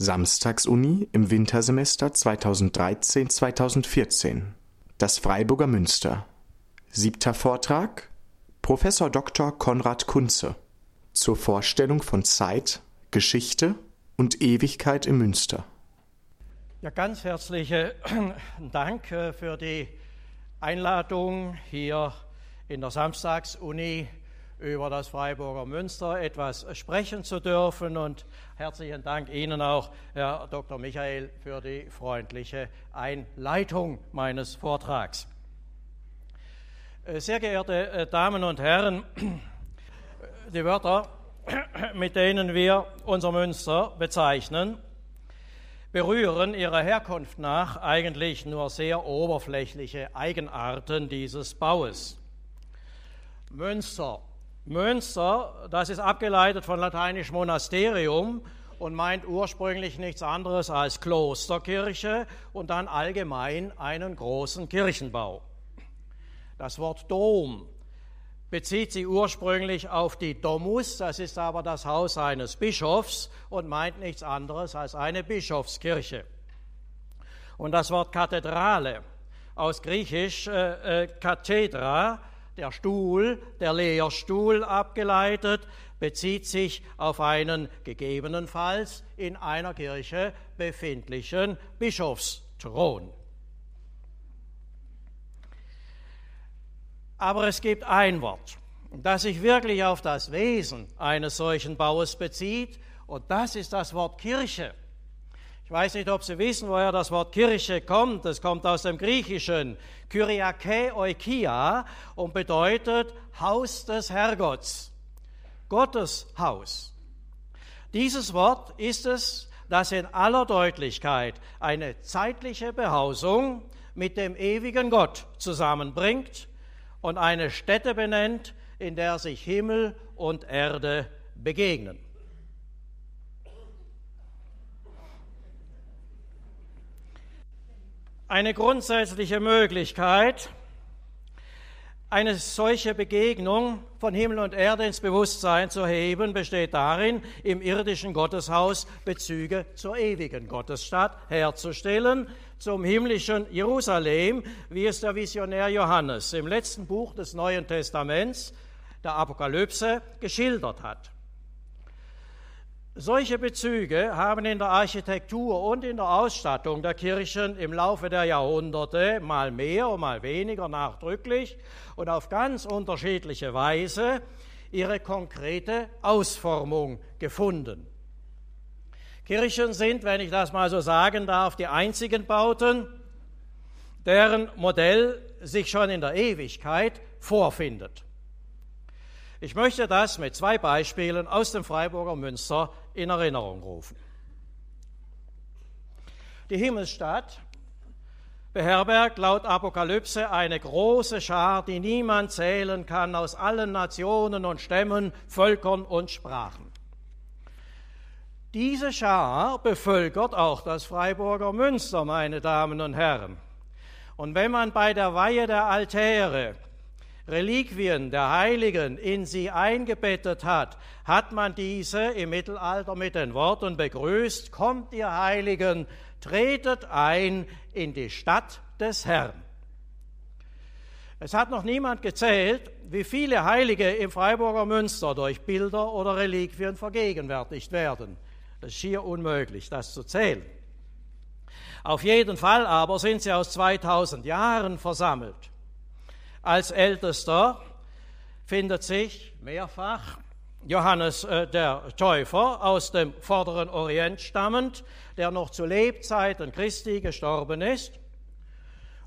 Samstagsuni im Wintersemester 2013-2014. Das Freiburger Münster. Siebter Vortrag Professor Dr. Konrad Kunze zur Vorstellung von Zeit, Geschichte und Ewigkeit im Münster. Ja, ganz herzlichen Dank äh, für die Einladung hier in der Samstagsuni über das Freiburger Münster etwas sprechen zu dürfen. Und herzlichen Dank Ihnen auch, Herr Dr. Michael, für die freundliche Einleitung meines Vortrags. Äh, sehr geehrte äh, Damen und Herren, die Wörter, mit denen wir unser Münster bezeichnen, berühren ihrer Herkunft nach eigentlich nur sehr oberflächliche Eigenarten dieses Baues. Münster Münster, das ist abgeleitet von lateinisch Monasterium und meint ursprünglich nichts anderes als Klosterkirche und dann allgemein einen großen Kirchenbau. Das Wort Dom bezieht sich ursprünglich auf die Domus, das ist aber das Haus eines Bischofs und meint nichts anderes als eine Bischofskirche. Und das Wort Kathedrale aus Griechisch äh, äh, Kathedra der Stuhl, der Lehrstuhl abgeleitet, bezieht sich auf einen gegebenenfalls in einer Kirche befindlichen Bischofsthron. Aber es gibt ein Wort, das sich wirklich auf das Wesen eines solchen Baues bezieht, und das ist das Wort Kirche. Ich weiß nicht, ob Sie wissen, woher das Wort Kirche kommt. Es kommt aus dem Griechischen Kyriake Oikia und bedeutet Haus des Herrgotts, Gottes Haus. Dieses Wort ist es, das in aller Deutlichkeit eine zeitliche Behausung mit dem ewigen Gott zusammenbringt und eine Stätte benennt, in der sich Himmel und Erde begegnen. Eine grundsätzliche Möglichkeit, eine solche Begegnung von Himmel und Erde ins Bewusstsein zu heben, besteht darin, im irdischen Gotteshaus Bezüge zur ewigen Gottesstadt herzustellen, zum himmlischen Jerusalem, wie es der Visionär Johannes im letzten Buch des Neuen Testaments, der Apokalypse, geschildert hat. Solche Bezüge haben in der Architektur und in der Ausstattung der Kirchen im Laufe der Jahrhunderte mal mehr und mal weniger nachdrücklich und auf ganz unterschiedliche Weise ihre konkrete Ausformung gefunden. Kirchen sind, wenn ich das mal so sagen darf, die einzigen Bauten, deren Modell sich schon in der Ewigkeit vorfindet. Ich möchte das mit zwei Beispielen aus dem Freiburger Münster in Erinnerung rufen. Die Himmelsstadt beherbergt laut Apokalypse eine große Schar, die niemand zählen kann, aus allen Nationen und Stämmen, Völkern und Sprachen. Diese Schar bevölkert auch das Freiburger Münster, meine Damen und Herren. Und wenn man bei der Weihe der Altäre Reliquien der Heiligen in sie eingebettet hat, hat man diese im Mittelalter mit den Worten begrüßt, kommt ihr Heiligen, tretet ein in die Stadt des Herrn. Es hat noch niemand gezählt, wie viele Heilige im Freiburger Münster durch Bilder oder Reliquien vergegenwärtigt werden. Es ist schier unmöglich, das zu zählen. Auf jeden Fall aber sind sie aus 2000 Jahren versammelt. Als ältester findet sich mehrfach Johannes äh, der Täufer aus dem vorderen Orient stammend, der noch zu Lebzeiten Christi gestorben ist.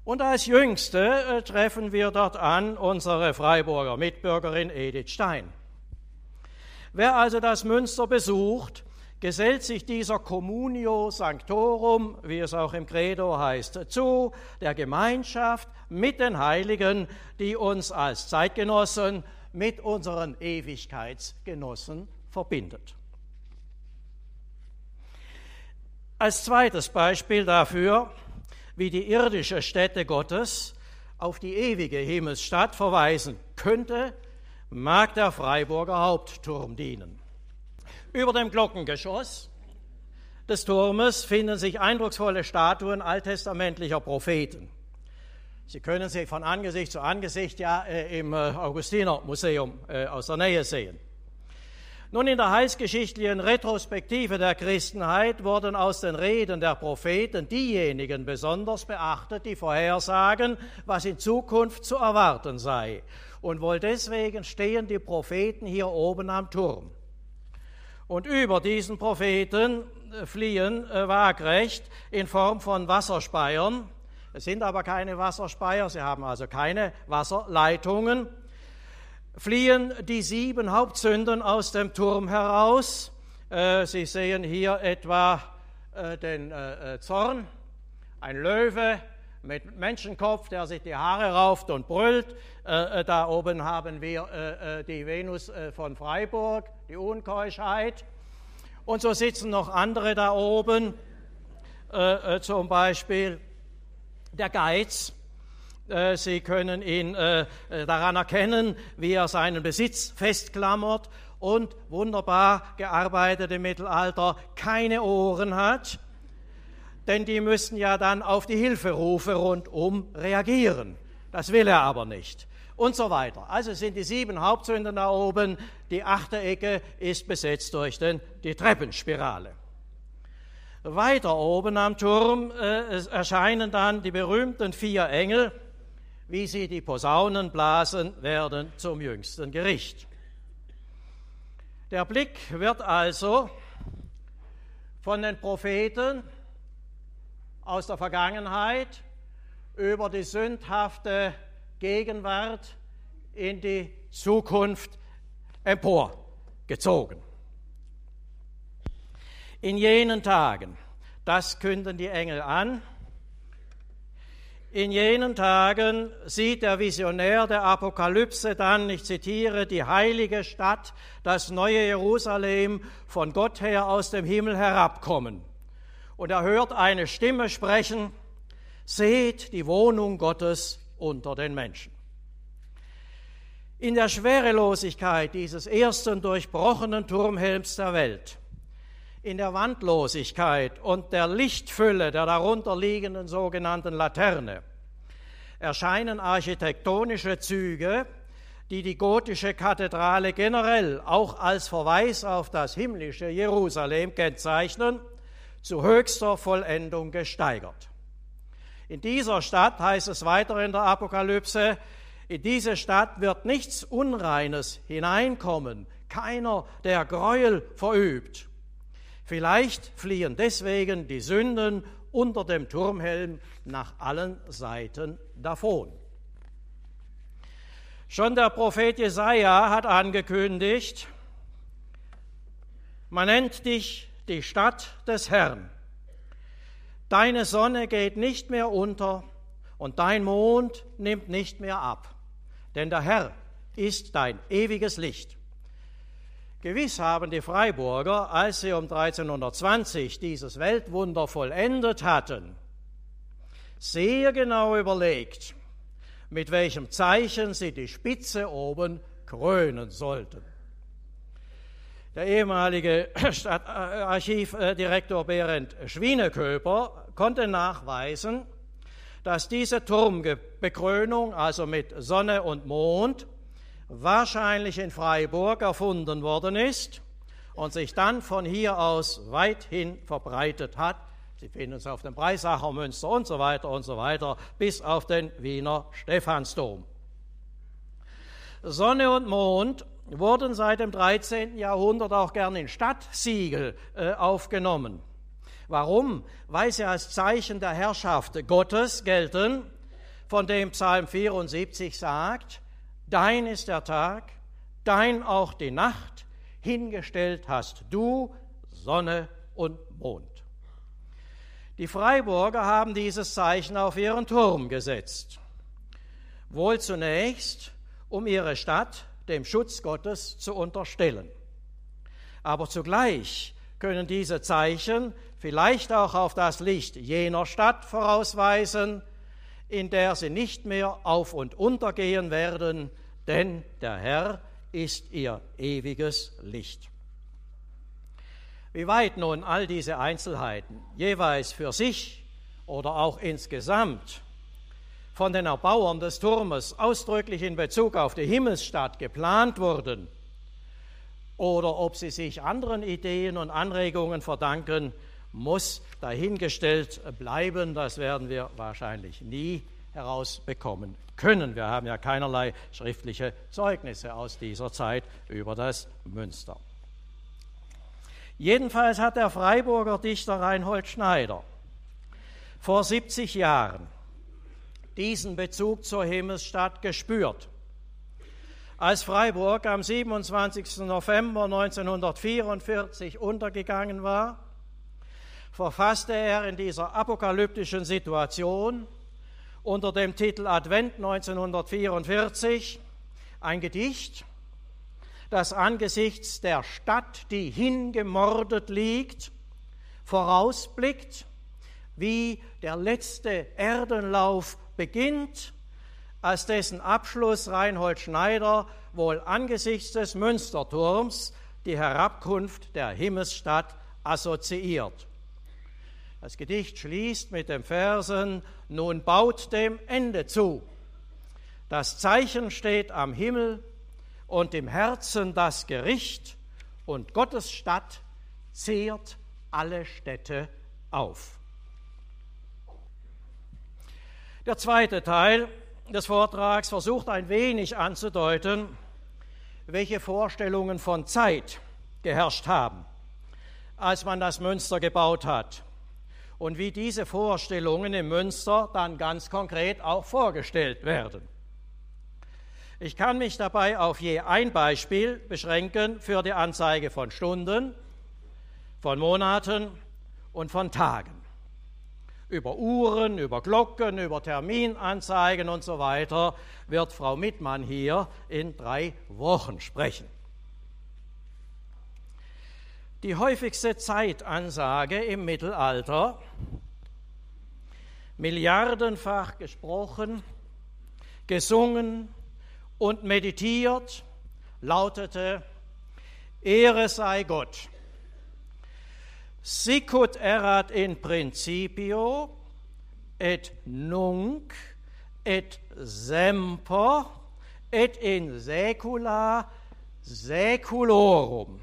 Und als jüngste äh, treffen wir dort an unsere Freiburger Mitbürgerin Edith Stein. Wer also das Münster besucht, gesellt sich dieser Communio Sanctorum, wie es auch im Credo heißt, zu, der Gemeinschaft mit den Heiligen, die uns als Zeitgenossen mit unseren Ewigkeitsgenossen verbindet. Als zweites Beispiel dafür, wie die irdische Stätte Gottes auf die ewige Himmelsstadt verweisen könnte, mag der Freiburger Hauptturm dienen. Über dem Glockengeschoss des Turmes finden sich eindrucksvolle Statuen alttestamentlicher Propheten. Sie können sie von Angesicht zu Angesicht ja äh, im äh, Augustiner Museum äh, aus der Nähe sehen. Nun, in der heilsgeschichtlichen Retrospektive der Christenheit wurden aus den Reden der Propheten diejenigen besonders beachtet, die vorhersagen, was in Zukunft zu erwarten sei. Und wohl deswegen stehen die Propheten hier oben am Turm. Und über diesen Propheten äh, fliehen äh, waagrecht in Form von Wasserspeiern. Es sind aber keine Wasserspeier, sie haben also keine Wasserleitungen fliehen die sieben Hauptsünden aus dem Turm heraus. Äh, Sie sehen hier etwa äh, den äh, Zorn, ein Löwe mit Menschenkopf, der sich die Haare rauft und brüllt. Da oben haben wir die Venus von Freiburg, die Unkeuschheit. Und so sitzen noch andere da oben, zum Beispiel der Geiz, äh, Sie können ihn äh, äh, daran erkennen, wie er seinen Besitz festklammert und wunderbar gearbeitet im Mittelalter keine Ohren hat, denn die müssen ja dann auf die Hilferufe rundum reagieren. Das will er aber nicht. Und so weiter. Also sind die sieben Hauptsünden da oben, die achte Ecke ist besetzt durch den, die Treppenspirale. Weiter oben am Turm äh, erscheinen dann die berühmten vier Engel, wie sie die Posaunen blasen werden zum jüngsten Gericht. Der Blick wird also von den Propheten aus der Vergangenheit über die sündhafte Gegenwart in die Zukunft emporgezogen. In jenen Tagen, das künden die Engel an, in jenen Tagen sieht der Visionär der Apokalypse dann, ich zitiere, die heilige Stadt, das neue Jerusalem von Gott her aus dem Himmel herabkommen. Und er hört eine Stimme sprechen, seht die Wohnung Gottes unter den Menschen. In der Schwerelosigkeit dieses ersten durchbrochenen Turmhelms der Welt in der Wandlosigkeit und der Lichtfülle der darunter liegenden sogenannten Laterne erscheinen architektonische Züge, die die gotische Kathedrale generell auch als Verweis auf das himmlische Jerusalem kennzeichnen, zu höchster Vollendung gesteigert. In dieser Stadt heißt es weiter in der Apokalypse, in diese Stadt wird nichts Unreines hineinkommen, keiner, der Gräuel verübt. Vielleicht fliehen deswegen die Sünden unter dem Turmhelm nach allen Seiten davon. Schon der Prophet Jesaja hat angekündigt, man nennt dich die Stadt des Herrn. Deine Sonne geht nicht mehr unter und dein Mond nimmt nicht mehr ab, denn der Herr ist dein ewiges Licht. Gewiss haben die Freiburger, als sie um 1320 dieses Weltwunder vollendet hatten, sehr genau überlegt, mit welchem Zeichen sie die Spitze oben krönen sollten. Der ehemalige Stadtarchivdirektor Berend Schwieneköper konnte nachweisen, dass diese Turmbekrönung, also mit Sonne und Mond, wahrscheinlich in Freiburg erfunden worden ist und sich dann von hier aus weithin verbreitet hat. Sie finden es auf dem Breisacher Münster und so weiter und so weiter bis auf den Wiener Stephansdom. Sonne und Mond wurden seit dem 13. Jahrhundert auch gern in Stadtsiegel äh, aufgenommen. Warum? Weil sie als Zeichen der Herrschaft Gottes gelten, von dem Psalm 74 sagt, Dein ist der Tag, dein auch die Nacht, hingestellt hast du Sonne und Mond. Die Freiburger haben dieses Zeichen auf ihren Turm gesetzt. Wohl zunächst, um ihre Stadt dem Schutz Gottes zu unterstellen. Aber zugleich können diese Zeichen vielleicht auch auf das Licht jener Stadt vorausweisen, in der sie nicht mehr auf und untergehen werden, denn der Herr ist ihr ewiges Licht. Wie weit nun all diese Einzelheiten jeweils für sich oder auch insgesamt von den Erbauern des Turmes ausdrücklich in Bezug auf die Himmelsstadt geplant wurden oder ob sie sich anderen Ideen und Anregungen verdanken, muss dahingestellt bleiben. Das werden wir wahrscheinlich nie herausbekommen können. Wir haben ja keinerlei schriftliche Zeugnisse aus dieser Zeit über das Münster. Jedenfalls hat der Freiburger Dichter Reinhold Schneider vor 70 Jahren diesen Bezug zur Himmelsstadt gespürt. Als Freiburg am 27. November 1944 untergegangen war, verfasste er in dieser apokalyptischen Situation unter dem Titel Advent 1944 ein Gedicht, das angesichts der Stadt, die hingemordet liegt, vorausblickt, wie der letzte Erdenlauf beginnt, als dessen Abschluss Reinhold Schneider wohl angesichts des Münsterturms die Herabkunft der Himmelsstadt assoziiert. Das Gedicht schließt mit den Versen, nun baut dem Ende zu. Das Zeichen steht am Himmel und im Herzen das Gericht und Gottes Stadt zehrt alle Städte auf. Der zweite Teil des Vortrags versucht ein wenig anzudeuten, welche Vorstellungen von Zeit geherrscht haben, als man das Münster gebaut hat und wie diese Vorstellungen im Münster dann ganz konkret auch vorgestellt werden. Ich kann mich dabei auf je ein Beispiel beschränken für die Anzeige von Stunden, von Monaten und von Tagen. Über Uhren, über Glocken, über Terminanzeigen und so weiter wird Frau Mittmann hier in drei Wochen sprechen. Die häufigste Zeitansage im Mittelalter, milliardenfach gesprochen, gesungen und meditiert, lautete, Ehre sei Gott. Sicut erat in principio et nunc et semper et in saecula saeculorum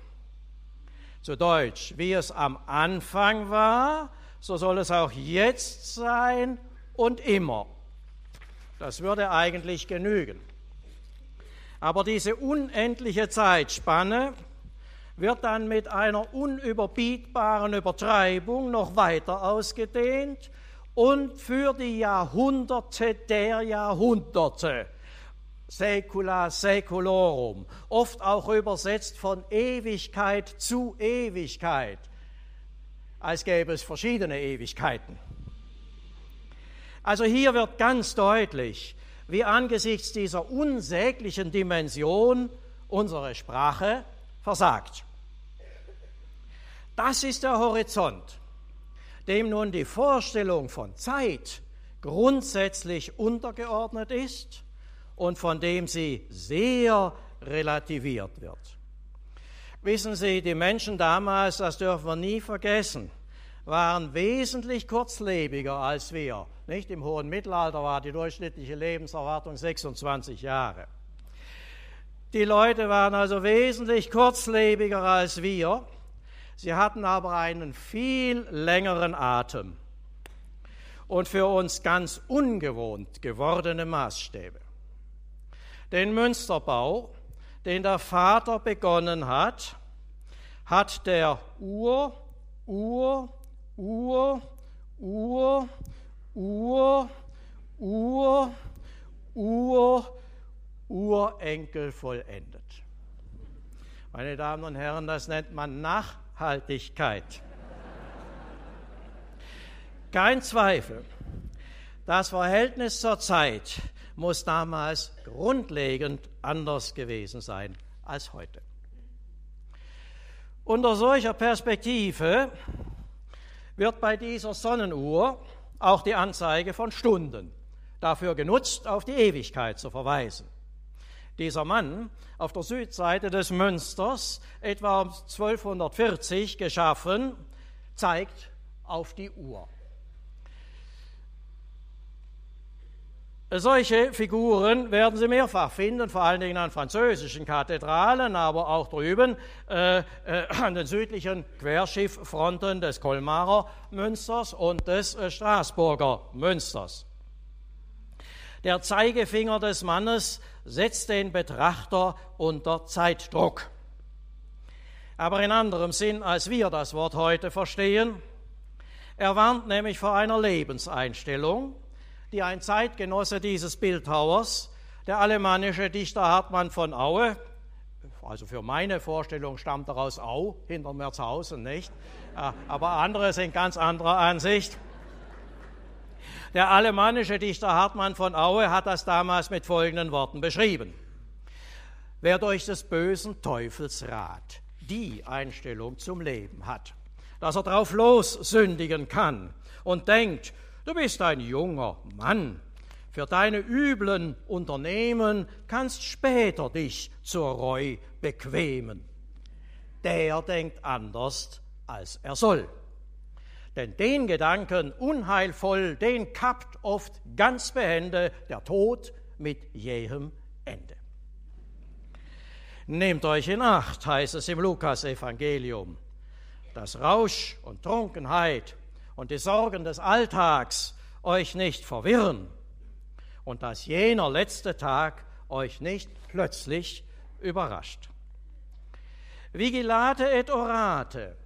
zu Deutsch, wie es am Anfang war, so soll es auch jetzt sein und immer. Das würde eigentlich genügen. Aber diese unendliche Zeitspanne wird dann mit einer unüberbietbaren Übertreibung noch weiter ausgedehnt und für die Jahrhunderte der Jahrhunderte Saecula saeculorum, oft auch übersetzt von Ewigkeit zu Ewigkeit, als gäbe es verschiedene Ewigkeiten. Also hier wird ganz deutlich, wie angesichts dieser unsäglichen Dimension unsere Sprache versagt. Das ist der Horizont, dem nun die Vorstellung von Zeit grundsätzlich untergeordnet ist und von dem sie sehr relativiert wird. Wissen Sie, die Menschen damals, das dürfen wir nie vergessen, waren wesentlich kurzlebiger als wir. Nicht im hohen Mittelalter war die durchschnittliche Lebenserwartung 26 Jahre. Die Leute waren also wesentlich kurzlebiger als wir. Sie hatten aber einen viel längeren Atem und für uns ganz ungewohnt gewordene Maßstäbe. Den Münsterbau, den der Vater begonnen hat, hat der Ur, Ur, Ur, Ur, Ur, Ur, Ur, Urenkel vollendet. Meine Damen und Herren, das nennt man Nachhaltigkeit. Kein Zweifel, das Verhältnis zur Zeit muss damals grundlegend anders gewesen sein als heute. Unter solcher Perspektive wird bei dieser Sonnenuhr auch die Anzeige von Stunden dafür genutzt, auf die Ewigkeit zu verweisen. Dieser Mann auf der Südseite des Münsters, etwa um 1240 geschaffen, zeigt auf die Uhr. Solche Figuren werden Sie mehrfach finden, vor allen Dingen an französischen Kathedralen, aber auch drüben äh, äh, an den südlichen Querschifffronten des Kolmarer Münsters und des äh, Straßburger Münsters. Der Zeigefinger des Mannes setzt den Betrachter unter Zeitdruck. Aber in anderem Sinn, als wir das Wort heute verstehen. Er warnt nämlich vor einer Lebenseinstellung, die ein Zeitgenosse dieses Bildhauers, der alemannische Dichter Hartmann von Aue, also für meine Vorstellung stammt er aus Au, hinter Merzhausen, nicht? Äh, aber andere sind ganz anderer Ansicht. Der alemannische Dichter Hartmann von Aue hat das damals mit folgenden Worten beschrieben. Wer durch des bösen Teufels Rat die Einstellung zum Leben hat, dass er drauf los sündigen kann und denkt, Du bist ein junger Mann. Für deine üblen Unternehmen kannst später dich zur Reu bequemen. Der denkt anders, als er soll. Denn den Gedanken unheilvoll, den kappt oft ganz behende der Tod mit jähem Ende. Nehmt euch in Acht, heißt es im Lukas-Evangelium, dass Rausch und Trunkenheit und die Sorgen des Alltags euch nicht verwirren und dass jener letzte Tag euch nicht plötzlich überrascht. Vigilate et orate.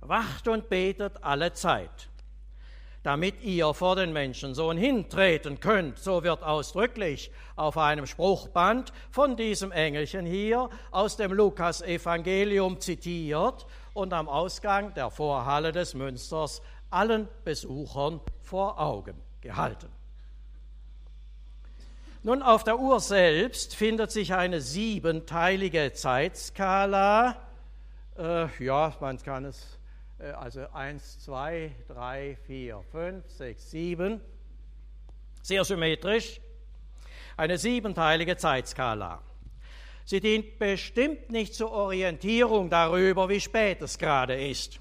Wacht und betet alle Zeit, damit ihr vor den Menschensohn hintreten könnt. So wird ausdrücklich auf einem Spruchband von diesem Engelchen hier aus dem Lukas-Evangelium zitiert und am Ausgang der Vorhalle des Münsters allen Besuchern vor Augen gehalten. Nun, auf der Uhr selbst findet sich eine siebenteilige Zeitskala. Äh, ja, man kann es, also 1, 2, 3, 4, 5, 6, 7, sehr symmetrisch. Eine siebenteilige Zeitskala. Sie dient bestimmt nicht zur Orientierung darüber, wie spät es gerade ist.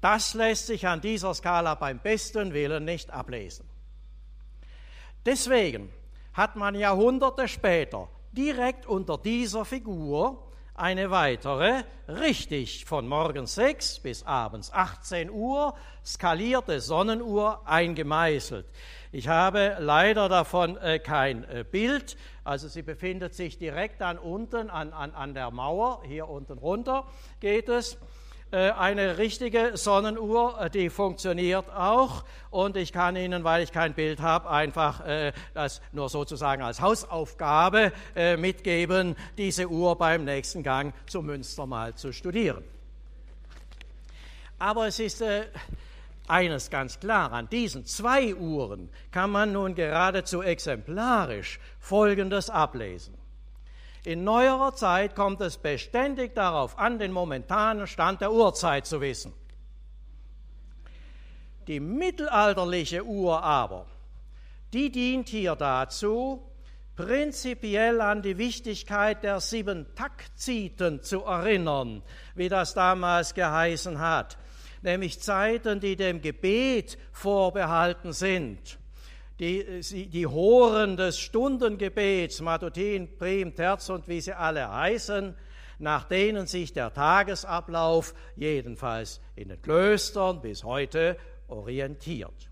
Das lässt sich an dieser Skala beim besten Willen nicht ablesen. Deswegen hat man Jahrhunderte später direkt unter dieser Figur eine weitere, richtig von morgens 6 bis abends 18 Uhr, skalierte Sonnenuhr eingemeißelt. Ich habe leider davon äh, kein äh, Bild, also sie befindet sich direkt dann unten an, an, an der Mauer, hier unten runter geht es. Äh, eine richtige Sonnenuhr, äh, die funktioniert auch. Und ich kann Ihnen, weil ich kein Bild habe, einfach äh, das nur sozusagen als Hausaufgabe mitgeben, diese Uhr beim nächsten Gang zum Münster mal zu studieren. Aber es ist eines ganz klar, an diesen zwei Uhren kann man nun geradezu exemplarisch Folgendes ablesen. In neuerer Zeit kommt es beständig darauf an, den momentanen Stand der Uhrzeit zu wissen. Die mittelalterliche Uhr aber, die dient hier dazu, prinzipiell an die Wichtigkeit der sieben Taktziten zu erinnern, wie das damals geheißen hat, nämlich Zeiten, die dem Gebet vorbehalten sind die, die Horen des Stundengebets, Matutin, Prim, Terz und wie sie alle heißen, nach denen sich der Tagesablauf jedenfalls in den Klöstern bis heute orientiert.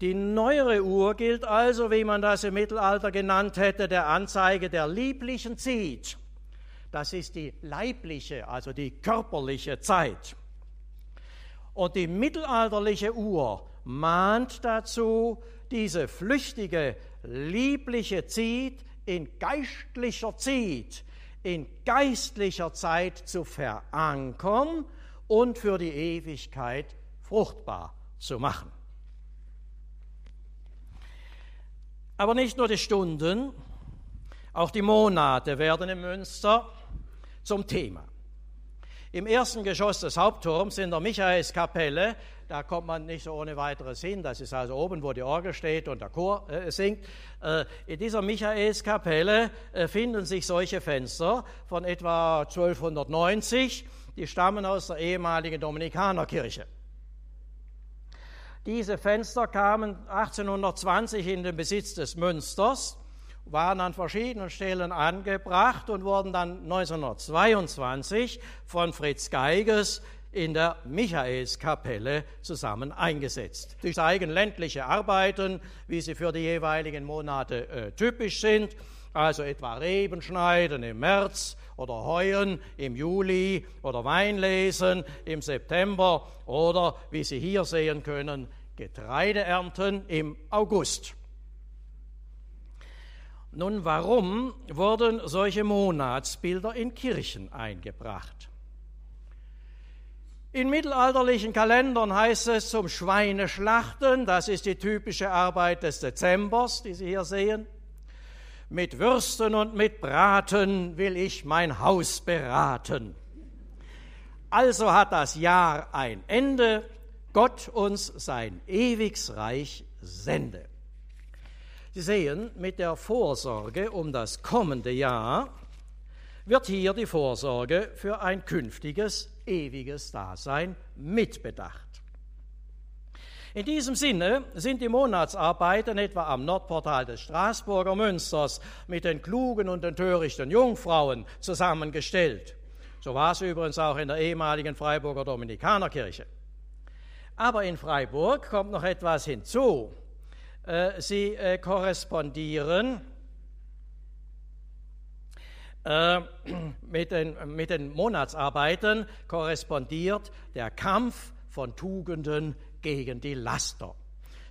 Die neuere Uhr gilt also, wie man das im Mittelalter genannt hätte, der Anzeige der lieblichen Zeit. Das ist die leibliche, also die körperliche Zeit. Und die mittelalterliche Uhr mahnt dazu, diese flüchtige, liebliche Zeit in geistlicher Zeit, in geistlicher Zeit zu verankern und für die Ewigkeit fruchtbar zu machen. Aber nicht nur die Stunden, auch die Monate werden im Münster zum Thema. Im ersten Geschoss des Hauptturms in der Michaelskapelle da kommt man nicht so ohne weiteres hin. Das ist also oben, wo die Orgel steht und der Chor äh, singt. Äh, in dieser Michaelskapelle äh, finden sich solche Fenster von etwa 1290. Die stammen aus der ehemaligen Dominikanerkirche. Diese Fenster kamen 1820 in den Besitz des Münsters, waren an verschiedenen Stellen angebracht und wurden dann 1922 von Fritz Geiges in der Michaelskapelle zusammen eingesetzt. Sie zeigen ländliche Arbeiten, wie sie für die jeweiligen Monate äh, typisch sind, also etwa Reben schneiden im März oder Heuen im Juli oder Weinlesen im September oder, wie Sie hier sehen können, Getreideernten im August. Nun, warum wurden solche Monatsbilder in Kirchen eingebracht? In mittelalterlichen Kalendern heißt es zum Schweineschlachten, das ist die typische Arbeit des Dezembers, die Sie hier sehen. Mit Würsten und mit Braten will ich mein Haus beraten. Also hat das Jahr ein Ende, Gott uns sein ewiges Reich sende. Sie sehen, mit der Vorsorge um das kommende Jahr wird hier die Vorsorge für ein künftiges ewiges Dasein mitbedacht. In diesem Sinne sind die Monatsarbeiten etwa am Nordportal des Straßburger Münsters mit den klugen und den törichten Jungfrauen zusammengestellt. So war es übrigens auch in der ehemaligen Freiburger Dominikanerkirche. Aber in Freiburg kommt noch etwas hinzu. Äh, sie äh, korrespondieren äh, mit den, mit den Monatsarbeiten korrespondiert der Kampf von Tugenden gegen die Laster.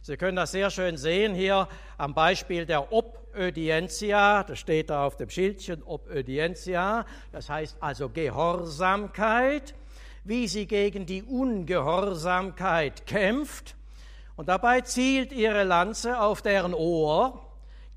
Sie können das sehr schön sehen hier am Beispiel der Obödientia, das steht da auf dem Schildchen, Obödientia, das heißt also Gehorsamkeit, wie sie gegen die Ungehorsamkeit kämpft und dabei zielt ihre Lanze auf deren Ohr,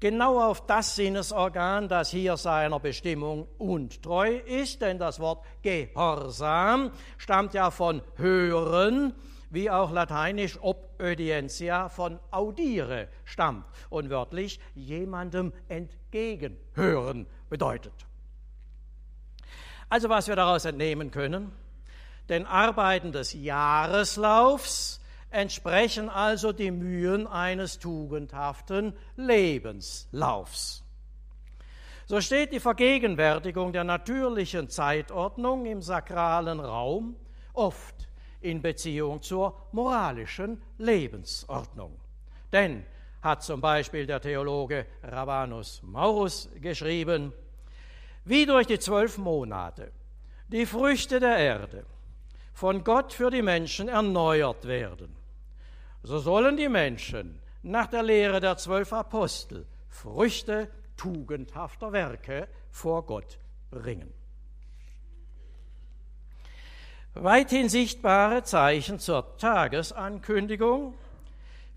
genau auf das Sinnesorgan, das hier seiner Bestimmung untreu ist, denn das Wort Gehorsam stammt ja von hören, wie auch lateinisch obödientia von audire stammt und wörtlich jemandem entgegenhören bedeutet. Also was wir daraus entnehmen können, den Arbeiten des Jahreslaufs entsprechen also die Mühen eines tugendhaften Lebenslaufs. So steht die Vergegenwärtigung der natürlichen Zeitordnung im sakralen Raum oft in Beziehung zur moralischen Lebensordnung. Denn, hat zum Beispiel der Theologe Rabanus Maurus geschrieben, wie durch die zwölf Monate die Früchte der Erde von Gott für die Menschen erneuert werden, so sollen die Menschen nach der Lehre der zwölf Apostel Früchte tugendhafter Werke vor Gott bringen. Weithin sichtbare Zeichen zur Tagesankündigung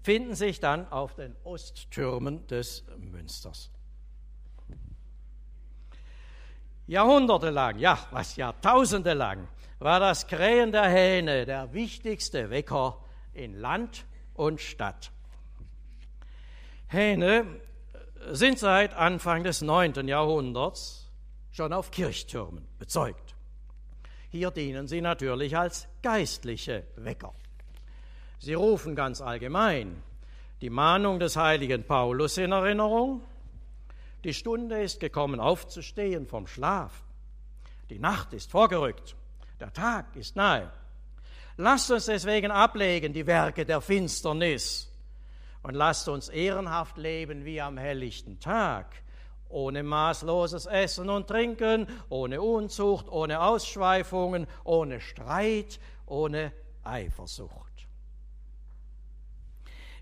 finden sich dann auf den Osttürmen des Münsters. Jahrhundertelang, ja, was Jahrtausende lang, war das Krähen der Hähne der wichtigste Wecker in Land und Stadt. Hähne sind seit Anfang des 9. Jahrhunderts schon auf Kirchtürmen bezeugt. Hier dienen sie natürlich als geistliche Wecker. Sie rufen ganz allgemein die Mahnung des heiligen Paulus in Erinnerung. Die Stunde ist gekommen, aufzustehen vom Schlaf. Die Nacht ist vorgerückt. Der Tag ist nahe. Lasst uns deswegen ablegen die Werke der Finsternis und lasst uns ehrenhaft leben wie am helllichten Tag, ohne maßloses Essen und Trinken, ohne Unzucht, ohne Ausschweifungen, ohne Streit, ohne Eifersucht.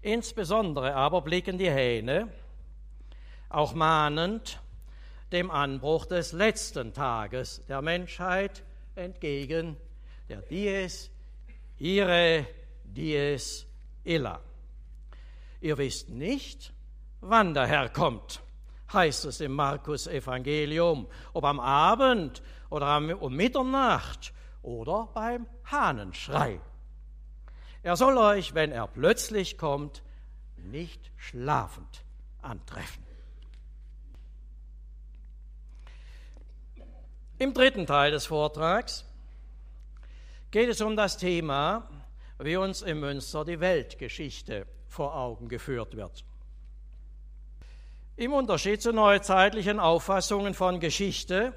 Insbesondere aber blicken die Hähne auch mahnend dem Anbruch des letzten Tages der Menschheit entgegen, der Dies Ire dies illa. Ihr wisst nicht, wann der Herr kommt, heißt es im Markus Evangelium, ob am Abend oder um Mitternacht oder beim Hahnenschrei. Er soll euch, wenn er plötzlich kommt, nicht schlafend antreffen. Im dritten Teil des Vortrags geht es um das Thema, wie uns im Münster die Weltgeschichte vor Augen geführt wird. Im Unterschied zu neuzeitlichen Auffassungen von Geschichte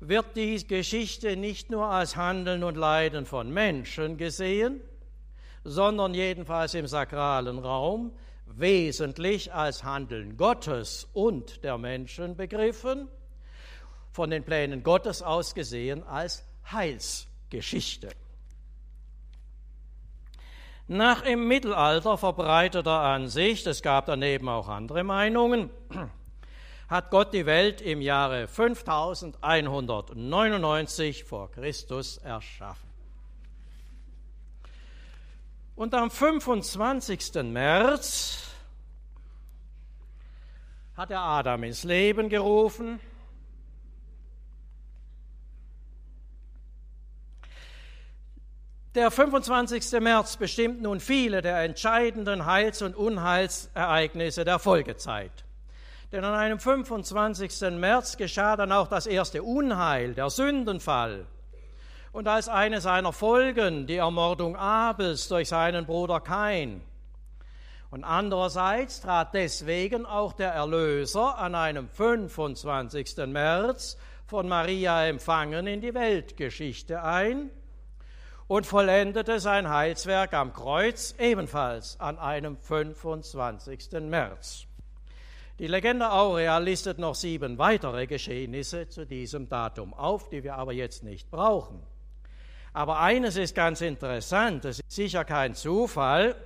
wird die Geschichte nicht nur als Handeln und Leiden von Menschen gesehen, sondern jedenfalls im sakralen Raum wesentlich als Handeln Gottes und der Menschen begriffen, von den Plänen Gottes aus gesehen als Heilsgeschichte. Nach im Mittelalter verbreiteter Ansicht, es gab daneben auch andere Meinungen, hat Gott die Welt im Jahre 5199 vor Christus erschaffen. Und am 25. März hat er Adam ins Leben gerufen. Der 25. März bestimmt nun viele der entscheidenden Heils- und Unheilsereignisse der Folgezeit. Denn an einem 25. März geschah dann auch das erste Unheil, der Sündenfall und als eine seiner Folgen die Ermordung Abels durch seinen Bruder Kain. Und andererseits trat deswegen auch der Erlöser an einem 25. März von Maria empfangen in die Weltgeschichte ein und vollendete sein Heilswerk am Kreuz ebenfalls an einem 25. März. Die Legende Aurea listet noch sieben weitere Geschehnisse zu diesem Datum auf, die wir aber jetzt nicht brauchen. Aber eines ist ganz interessant, es ist sicher kein Zufall,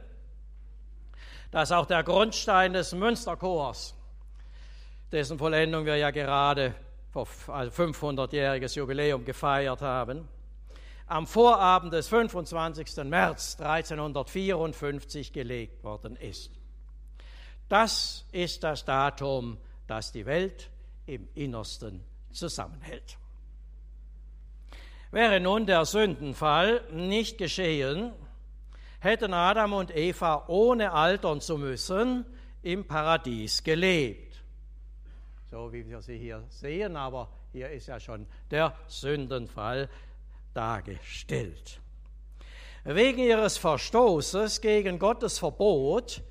dass auch der Grundstein des Münsterchors, dessen Vollendung wir ja gerade vor 500-jähriges also Jubiläum gefeiert haben, am Vorabend des 25. März 1354 gelegt worden ist. Das ist das Datum, das die Welt im Innersten zusammenhält. Wäre nun der Sündenfall nicht geschehen, hätten Adam und Eva ohne altern zu müssen im Paradies gelebt. So wie wir sie hier sehen, aber hier ist ja schon der Sündenfall dargestellt. Wegen ihres Verstoßes gegen Gottes Verbot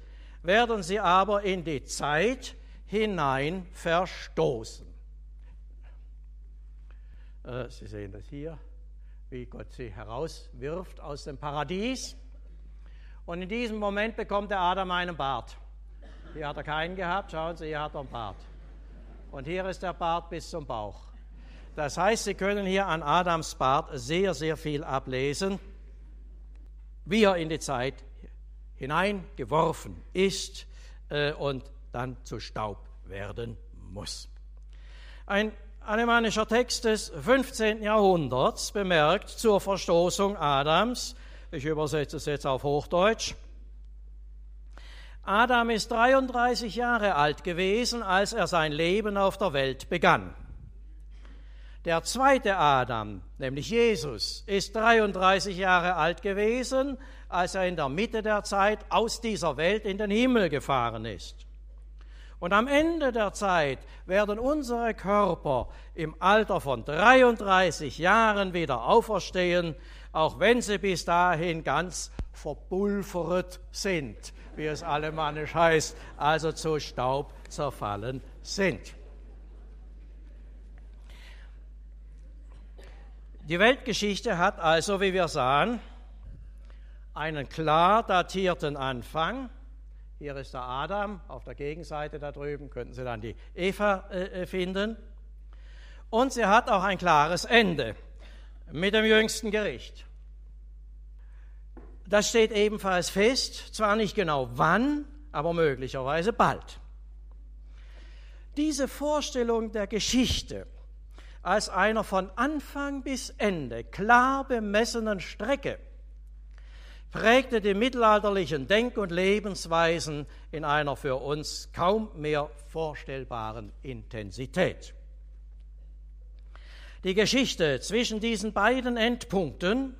werden sie aber in die Zeit hinein verstoßen. Äh, sie sehen das hier wie Gott sie herauswirft aus dem Paradies. Und in diesem Moment bekommt der Adam einen Bart. Hier hat er keinen gehabt, schauen Sie, hier hat er einen Bart. Und hier ist der Bart bis zum Bauch. Das heißt, Sie können hier an Adams Bart sehr, sehr viel ablesen, wie er in die Zeit hineingeworfen ist äh, und dann zu Staub werden muss. Ein alemannischer Text des 15. Jahrhunderts bemerkt zur Verstoßung Adams, ich übersetze es jetzt auf Hochdeutsch, Adam ist 33 Jahre alt gewesen, als er sein Leben auf der Welt begann. Der zweite Adam, nämlich Jesus, ist 33 Jahre alt gewesen, als er in der Mitte der Zeit aus dieser Welt in den Himmel gefahren ist. Und am Ende der Zeit werden unsere Körper im Alter von 33 Jahren wieder auferstehen, auch wenn sie bis dahin ganz verpulvert sind, wie es alemannisch heißt, also zu Staub zerfallen sind. Die Weltgeschichte hat also, wie wir sahen, einen klar datierten Anfang hier ist der Adam, auf der Gegenseite da drüben könnten Sie dann die Eva äh, äh, finden. Und sie hat auch ein klares Ende mit dem jüngsten Gericht. Das steht ebenfalls fest, zwar nicht genau wann, aber möglicherweise bald. Diese Vorstellung der Geschichte als einer von Anfang bis Ende klar bemessenen Strecke prägte die mittelalterlichen Denk- und Lebensweisen in einer für uns kaum mehr vorstellbaren Intensität. Die Geschichte zwischen diesen beiden Endpunkten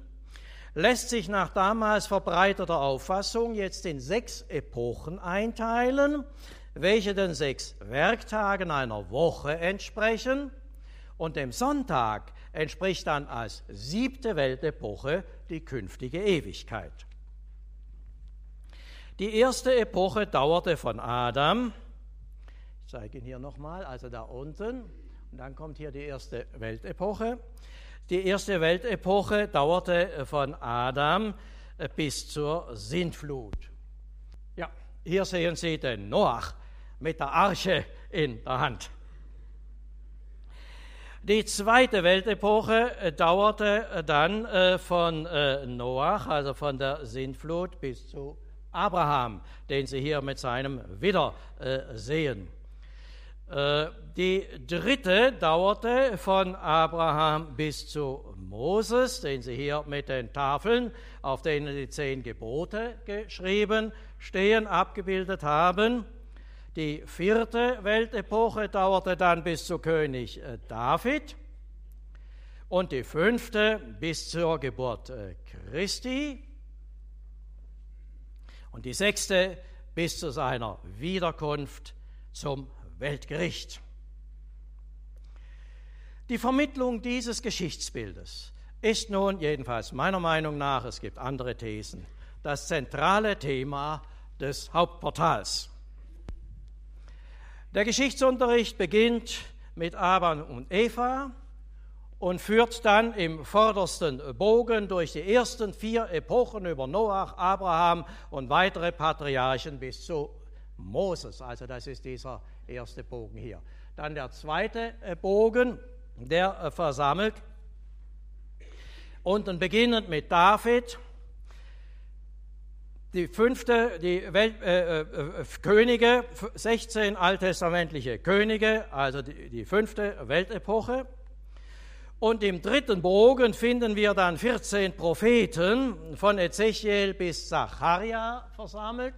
lässt sich nach damals verbreiteter Auffassung jetzt in sechs Epochen einteilen, welche den sechs Werktagen einer Woche entsprechen. Und dem Sonntag entspricht dann als siebte Weltepoche die künftige Ewigkeit. Die erste Epoche dauerte von Adam, ich zeige ihn hier nochmal, also da unten, und dann kommt hier die erste Weltepoche. Die erste Weltepoche dauerte von Adam äh, bis zur Sintflut. Ja, hier sehen Sie den Noach mit der Arche in der Hand. Die zweite Weltepoche äh, dauerte äh, dann von Noach, also von der Sintflut, bis zu Abraham, den Sie hier mit seinem Widder sehen. Äh, die dritte dauerte von Abraham bis zu Moses, den Sie hier mit den Tafeln, auf denen die zehn Gebote geschrieben stehen, abgebildet haben. Die vierte Weltepoche dauerte dann bis zu König äh, David und die fünfte bis zur Geburt äh, Christi und die sechste bis zu seiner Wiederkunft zum Weltgericht. Die Vermittlung dieses Geschichtsbildes ist nun jedenfalls meiner Meinung nach, es gibt andere Thesen, das zentrale Thema des Hauptportals. Der Geschichtsunterricht beginnt mit Adam und Eva und führt dann im vordersten Bogen durch die ersten vier Epochen über Noach, Abraham und weitere Patriarchen bis zu Moses. Also das ist dieser erste Bogen hier. Dann der zweite äh, Bogen, der äh, versammelt. Unten beginnend mit David, die fünfte, die Welt, äh, äh, Könige, 16 alttestamentliche Könige, also die, die fünfte Weltepoche. Und im dritten Bogen finden wir dann 14 Propheten von Ezechiel bis Zacharia versammelt.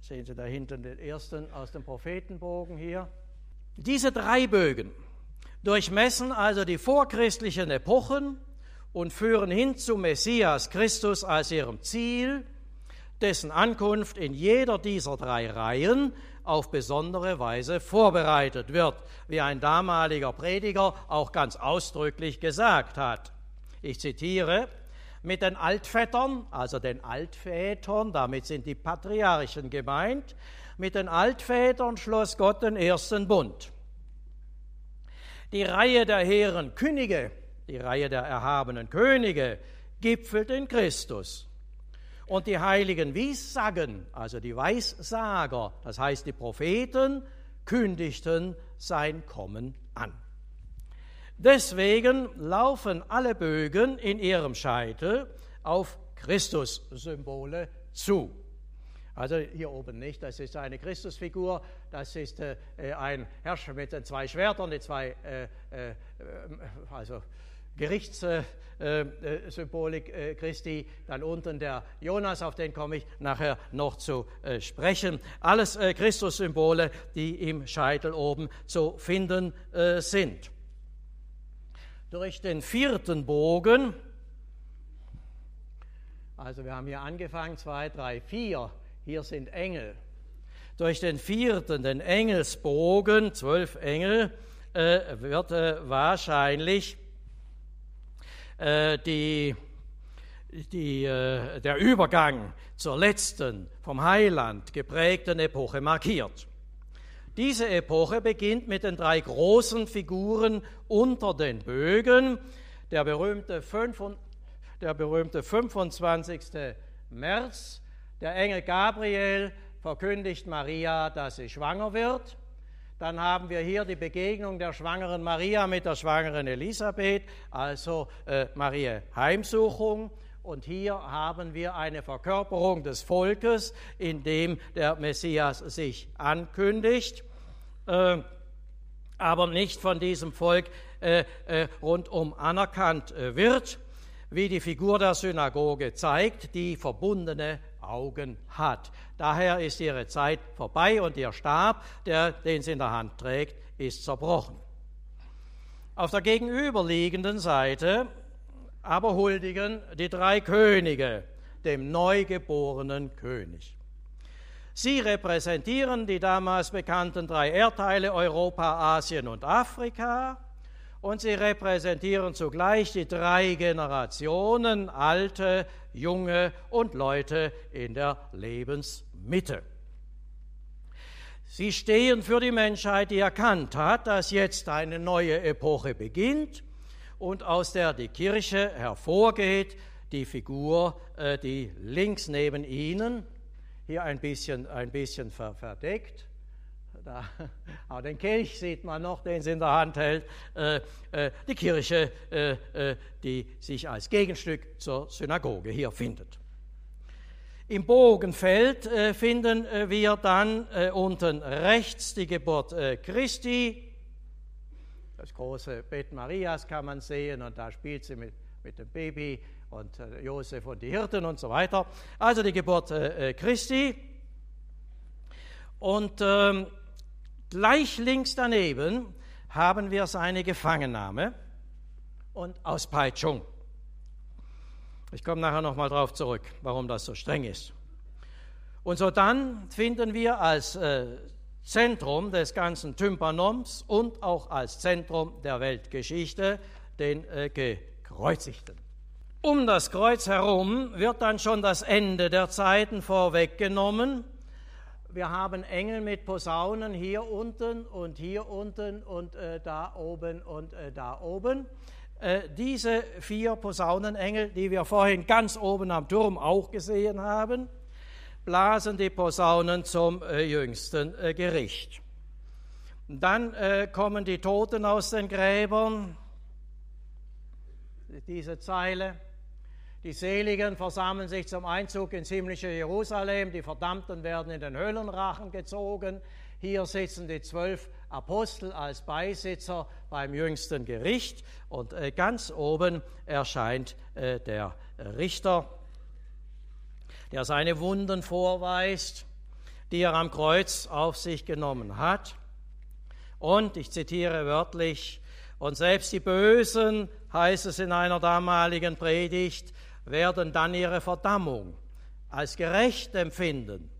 Sehen Sie da hinten den ersten aus dem Prophetenbogen hier. Diese drei Bögen durchmessen also die vorchristlichen Epochen und führen hin zu Messias Christus als ihrem Ziel, dessen Ankunft in jeder dieser drei Reihen auf besondere Weise vorbereitet wird, wie ein damaliger Prediger auch ganz ausdrücklich gesagt hat. Ich zitiere, mit den Altvätern, also den Altvätern, damit sind die Patriarchen gemeint, mit den Altvätern schloss Gott den ersten Bund. Die Reihe der Heeren Könige, die Reihe der erhabenen Könige, gipfelt in Christus. Und die heiligen Wiessagen, also die Weissager, das heißt die Propheten, kündigten sein Kommen an. Deswegen laufen alle Bögen in ihrem Scheitel auf Christus-Symbole zu. Also hier oben nicht, das ist eine Christusfigur, das ist äh, ein Herrscher mit den zwei Schwertern, die zwei, äh, äh, also Gerichtssymbolik äh, äh, Christi, dann unten der Jonas, auf den komme ich nachher noch zu äh, sprechen. Alles Christussymbole, die im Scheitel oben zu finden sind durch den vierten Bogen, also wir haben hier angefangen, zwei, drei, vier, hier sind Engel. Durch den vierten, den Engelsbogen, zwölf Engel, äh, wird äh, wahrscheinlich äh, die, die, äh, der Übergang zur letzten, vom Heiland geprägten Epoche markiert. Diese Epoche beginnt mit den drei großen Figuren unter den Bögen. Der berühmte, der berühmte 25. März, der Engel Gabriel verkündigt Maria, dass sie schwanger wird. Dann haben wir hier die Begegnung der schwangeren Maria mit der schwangeren Elisabeth, also äh, Maria Heimsuchung. Und hier haben wir eine Verkörperung des Volkes, in dem der Messias sich ankündigt, äh, aber nicht von diesem Volk äh, äh, rundum anerkannt äh, wird, wie die Figur der Synagoge zeigt, die verbundene Augen hat. Daher ist ihre Zeit vorbei und ihr Stab, der, den sie in der Hand trägt, ist zerbrochen. Auf der gegenüberliegenden Seite aber huldigen die drei Könige, dem neugeborenen König. Sie repräsentieren die damals bekannten drei Erdteile Europa, Asien und Afrika und sie repräsentieren zugleich die drei Generationen, alte, junge und Leute in der Lebensmitte. Sie stehen für die Menschheit, die erkannt hat, dass jetzt eine neue Epoche beginnt und aus der die Kirche hervorgeht, die Figur, äh, die links neben Ihnen, hier ein bisschen, ein bisschen verdeckt, da, aber den Kelch sieht man noch, den sie in der Hand hält, äh, äh, die Kirche, die sich als Gegenstück zur Synagoge hier findet. Im Bogenfeld äh, finden äh, wir dann äh, unten rechts die Geburt äh, Christi. Das große Bett Marias kann man sehen und da spielt sie mit, mit dem Baby und äh, Josef und die Hirten und so weiter. Also die Geburt äh, Christi. Und ähm, gleich links daneben haben wir seine Gefangennahme und Auspeitschung. Ich komme nachher nochmal darauf zurück, warum das so streng ist. Und so dann finden wir als äh, Zentrum des ganzen Tympanoms und auch als Zentrum der Weltgeschichte den äh, Gekreuzigten. Um das Kreuz herum wird dann schon das Ende der Zeiten vorweggenommen. Wir haben Engel mit Posaunen hier unten und hier unten und äh, da oben und äh, da oben. Äh, diese vier Posaunenengel, die wir vorhin ganz oben am Turm auch gesehen haben, blasen die Posaunen zum äh, jüngsten äh, Gericht. Dann kommen die Toten aus den Gräbern. Diese Zeile. Die Seligen versammeln sich zum Einzug ins himmlische Jerusalem, die Verdammten werden in den Höllenrachen gezogen. Hier sitzen die zwölf Apostel als Beisitzer beim jüngsten Gericht und äh, ganz oben erscheint äh, der Richter, der seine Wunden vorweist, die er am Kreuz auf sich genommen hat. Und ich zitiere wörtlich, und selbst die Bösen, heißt es in einer damaligen Predigt, werden dann ihre Verdammung als gerecht empfinden,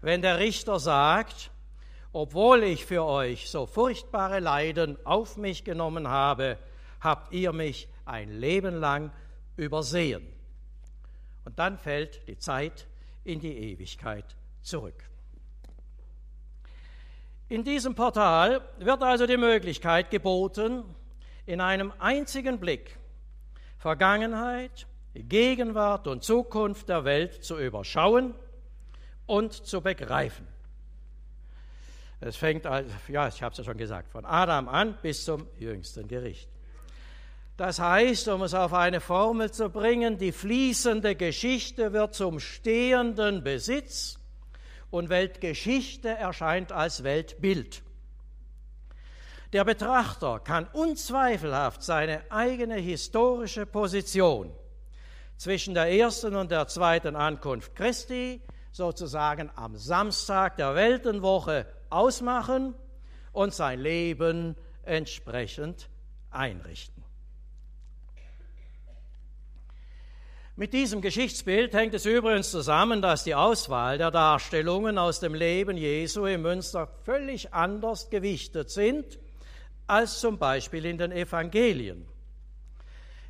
wenn der Richter sagt, obwohl ich für euch so furchtbare Leiden auf mich genommen habe, habt ihr mich ein Leben lang übersehen. Und dann fällt die Zeit in die Ewigkeit zurück. In diesem Portal wird also die Möglichkeit geboten, in einem einzigen Blick Vergangenheit, Gegenwart und Zukunft der Welt zu überschauen und zu begreifen. Es fängt, ja, ich habe es ja schon gesagt, von Adam an bis zum jüngsten Gericht. Das heißt, um es auf eine Formel zu bringen, die fließende Geschichte wird zum stehenden Besitz und Weltgeschichte erscheint als Weltbild. Der Betrachter kann unzweifelhaft seine eigene historische Position zwischen der ersten und der zweiten Ankunft Christi, sozusagen am Samstag der Weltenwoche, ausmachen und sein Leben entsprechend einrichten. Mit diesem Geschichtsbild hängt es übrigens zusammen, dass die Auswahl der Darstellungen aus dem Leben Jesu im Münster völlig anders gewichtet sind als zum Beispiel in den Evangelien.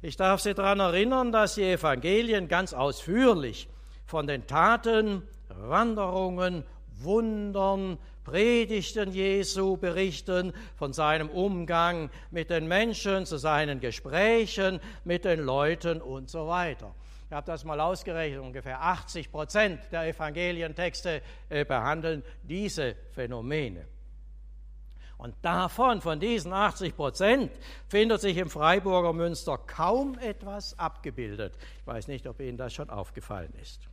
Ich darf Sie daran erinnern, dass die Evangelien ganz ausführlich von den Taten, Wanderungen, Wundern, Predigten Jesu berichten von seinem Umgang mit den Menschen, zu seinen Gesprächen mit den Leuten und so weiter. Ich habe das mal ausgerechnet, ungefähr 80 Prozent der Evangelientexte äh, behandeln diese Phänomene. Und davon, von diesen 80 Prozent, findet sich im Freiburger Münster kaum etwas abgebildet. Ich weiß nicht, ob Ihnen das schon aufgefallen ist.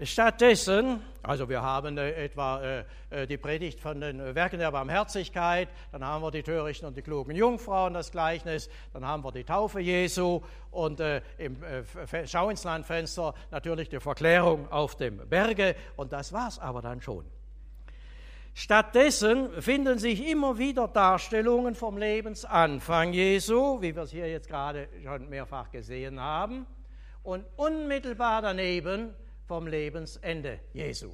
Stattdessen, also wir haben äh, etwa äh, äh, die Predigt von den Werken der Barmherzigkeit, dann haben wir die törichten und die klugen Jungfrauen, das Gleichnis, dann haben wir die Taufe Jesu und im Schau ins Landfenster natürlich die Verklärung auf dem Berge und das war's aber dann schon. Stattdessen finden sich immer wieder Darstellungen vom Lebensanfang Jesu, wie wir es hier jetzt gerade schon mehrfach gesehen haben, und unmittelbar daneben vom Lebensende Jesu.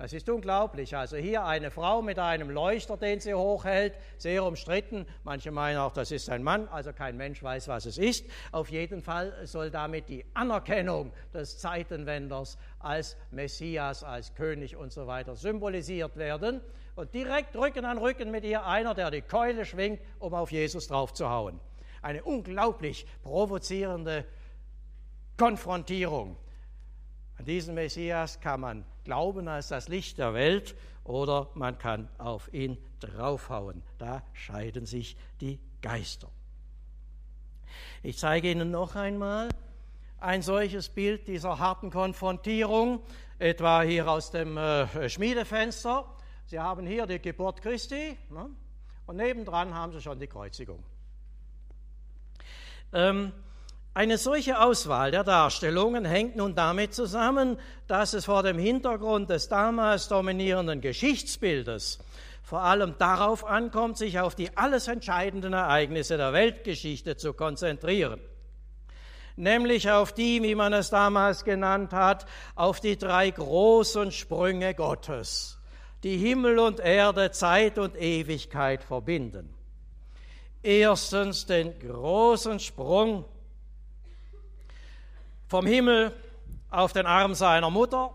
Das ist unglaublich. Also hier eine Frau mit einem Leuchter, den sie hochhält, sehr umstritten. Manche meinen auch, das ist ein Mann, also kein Mensch weiß, was es ist. Auf jeden Fall soll damit die Anerkennung des Zeitenwenders als Messias, als König und so weiter symbolisiert werden. Und direkt Rücken an Rücken mit ihr einer, der die Keule schwingt, um auf Jesus draufzuhauen. Eine unglaublich provozierende Konfrontierung. An diesen Messias kann man glauben als das Licht der Welt oder man kann auf ihn draufhauen. Da scheiden sich die Geister. Ich zeige Ihnen noch einmal ein solches Bild dieser harten Konfrontierung, etwa hier aus dem äh, Schmiedefenster. Sie haben hier die Geburt Christi ne? und nebendran haben Sie schon die Kreuzigung. Ähm, eine solche Auswahl der Darstellungen hängt nun damit zusammen, dass es vor dem Hintergrund des damals dominierenden Geschichtsbildes vor allem darauf ankommt, sich auf die alles entscheidenden Ereignisse der Weltgeschichte zu konzentrieren. Nämlich auf die, wie man es damals genannt hat, auf die drei großen Sprünge Gottes, die Himmel und Erde, Zeit und Ewigkeit verbinden. Erstens den großen Sprung vom Himmel auf den Arm seiner Mutter.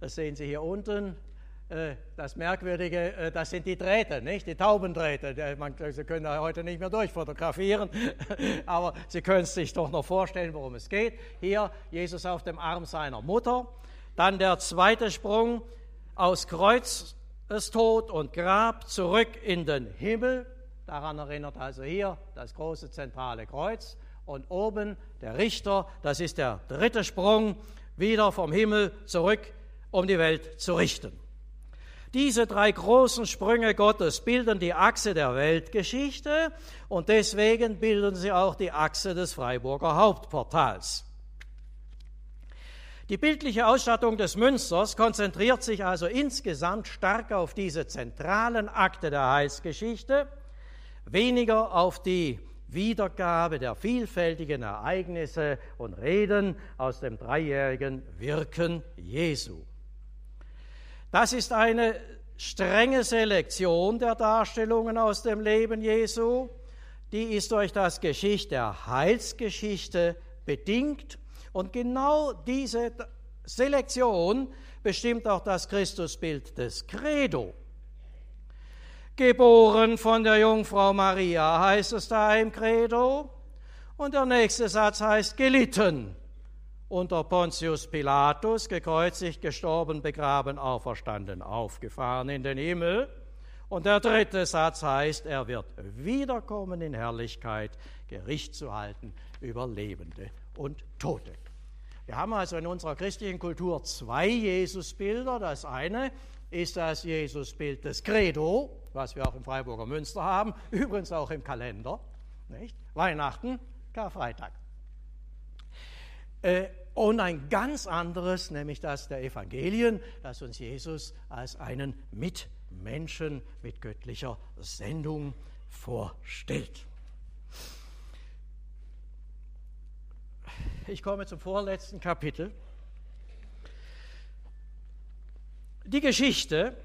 Das sehen Sie hier unten. Äh, das Merkwürdige, äh, das sind die Drähte, nicht? Die Taubendrähte. Sie können da heute nicht mehr durchfotografieren, aber Sie können es sich doch noch vorstellen, worum es geht. Hier Jesus auf dem Arm seiner Mutter. Dann der zweite Sprung aus Kreuzestod und Grab zurück in den Himmel. Daran erinnert also hier das große zentrale Kreuz und oben der Richter, das ist der dritte Sprung, wieder vom Himmel zurück, um die Welt zu richten. Diese drei großen Sprünge Gottes bilden die Achse der Weltgeschichte und deswegen bilden sie auch die Achse des Freiburger Hauptportals. Die bildliche Ausstattung des Münsters konzentriert sich also insgesamt stark auf diese zentralen Akte der Heilsgeschichte, weniger auf die Wiedergabe der vielfältigen Ereignisse und Reden aus dem dreijährigen Wirken Jesu. Das ist eine strenge Selektion der Darstellungen aus dem Leben Jesu. Die ist durch das Geschicht der Heilsgeschichte bedingt. Und genau diese Selektion bestimmt auch das Christusbild des Credo geboren von der Jungfrau Maria, heißt es da im Credo. Und der nächste Satz heißt gelitten unter Pontius Pilatus, gekreuzigt, gestorben, begraben, auferstanden, aufgefahren in den Himmel. Und der dritte Satz heißt, er wird wiederkommen in Herrlichkeit, Gericht zu halten über Lebende und Tote. Wir haben also in unserer christlichen Kultur zwei Jesusbilder. Das eine ist das Jesusbild des Credo, was wir auch im Freiburger Münster haben, übrigens auch im Kalender, nicht? Weihnachten, Karfreitag. Äh, und ein ganz anderes, nämlich das der Evangelien, das uns Jesus als einen Mitmenschen mit göttlicher Sendung vorstellt. Ich komme zum vorletzten Kapitel. Die Geschichte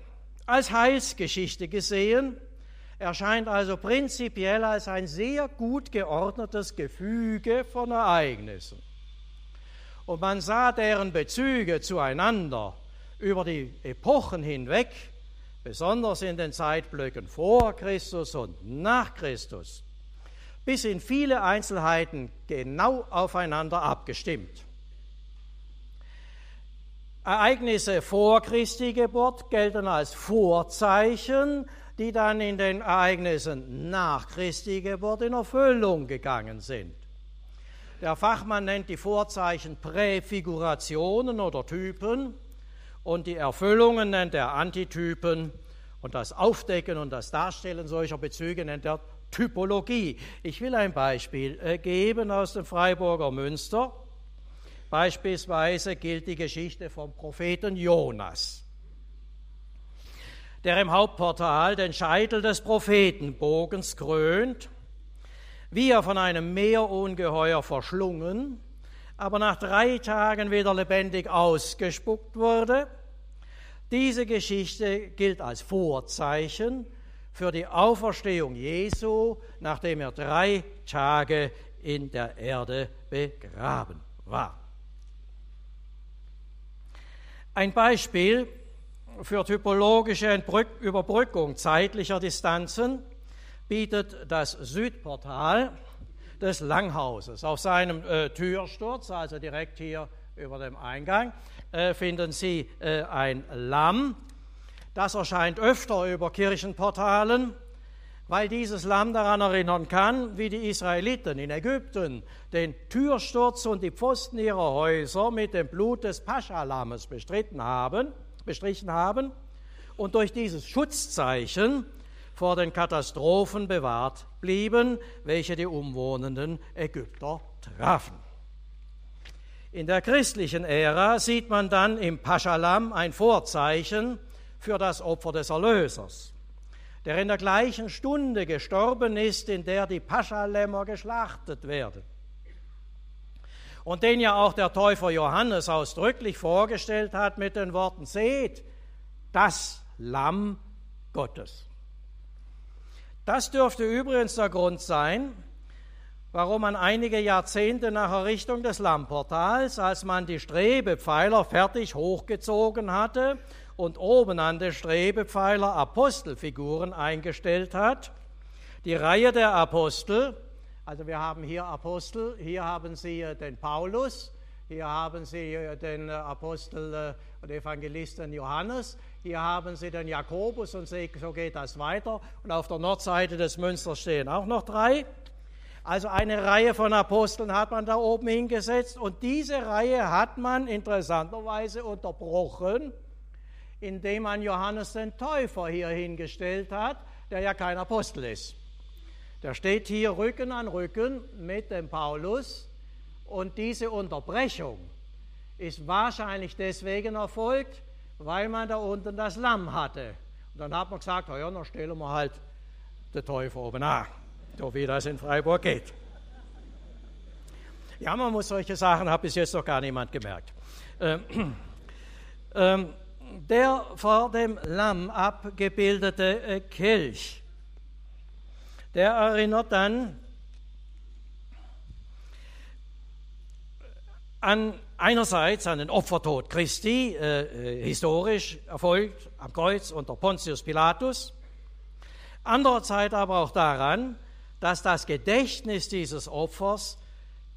als Heilsgeschichte gesehen, erscheint also prinzipiell als ein sehr gut geordnetes Gefüge von Ereignissen. Und man sah deren Bezüge zueinander über die Epochen hinweg, besonders in den Zeitblöcken vor Christus und nach Christus, bis in viele Einzelheiten genau aufeinander abgestimmt. Ereignisse vor Christi Geburt gelten als Vorzeichen, die dann in den Ereignissen nach Christi Geburt in Erfüllung gegangen sind. Der Fachmann nennt die Vorzeichen Präfigurationen oder Typen und die Erfüllungen nennt er Antitypen und das Aufdecken und das Darstellen solcher Bezüge nennt er Typologie. Ich will ein Beispiel äh, geben aus dem Freiburger Münster. Beispielsweise gilt die Geschichte vom Propheten Jonas. der im Hauptportal den Scheitel des Prophetenbogens krönt, wie er von einem Meerungeheuer verschlungen, aber nach drei Tagen wieder lebendig ausgespuckt wurde. Diese Geschichte gilt als Vorzeichen für die Auferstehung Jesu, nachdem er drei Tage in der Erde begraben war. Ein Beispiel für typologische Überbrückung zeitlicher Distanzen bietet das Südportal des Langhauses. Auf seinem äh, Türsturz, also direkt hier über dem Eingang, äh, finden Sie äh, ein Lamm. Das erscheint öfter über Kirchenportalen, weil dieses Lamm daran erinnern kann, wie die Israeliten in Ägypten den Türsturz und die Pfosten ihrer Häuser mit dem Blut des Pascha-Lammes bestritten haben, bestrichen haben und durch dieses Schutzzeichen vor den Katastrophen bewahrt blieben, welche die umwohnenden Ägypter trafen. In der christlichen Ära sieht man dann im Paschalam ein Vorzeichen für das Opfer des Erlösers, der in der gleichen Stunde gestorben ist, in der die Paschalämmer geschlachtet werden. Und den ja auch der Täufer Johannes ausdrücklich vorgestellt hat mit den Worten, seht, das Lamm Gottes. Das dürfte übrigens der Grund sein, warum man einige Jahrzehnte nach Errichtung des Lammportals, als man die Strebepfeiler fertig hochgezogen hatte und oben an den Strebepfeiler Apostelfiguren eingestellt hat, die Reihe der Apostel, also wir haben hier Apostel, hier haben Sie äh, den Paulus, hier haben Sie äh, den äh, Apostel und Evangelisten Johannes, hier haben Sie den Jakobus und so geht das weiter. Und auf der Nordseite des Münsters stehen auch noch drei. Also eine Reihe von Aposteln hat man da oben hingesetzt und diese Reihe hat man interessanterweise unterbrochen, indem man Johannes den Täufer hier hingestellt hat, der ja kein Apostel ist. Der steht hier Rücken an Rücken mit dem Paulus und diese Unterbrechung ist wahrscheinlich deswegen erfolgt, weil man da unten das Lamm hatte. Und dann hat man gesagt, ja, dann stellen wir halt den Teufel oben an, so wie das in Freiburg geht. Ja, man muss solche Sachen, hat bis jetzt noch gar niemand gemerkt. Ähm, ähm, der vor dem Lamm abgebildete äh, Kelch, der erinnert dann an einerseits an den Opfertod Christi, äh, äh, historisch erfolgt am Kreuz unter Pontius Pilatus, andererseits aber auch daran, dass das Gedächtnis dieses Opfers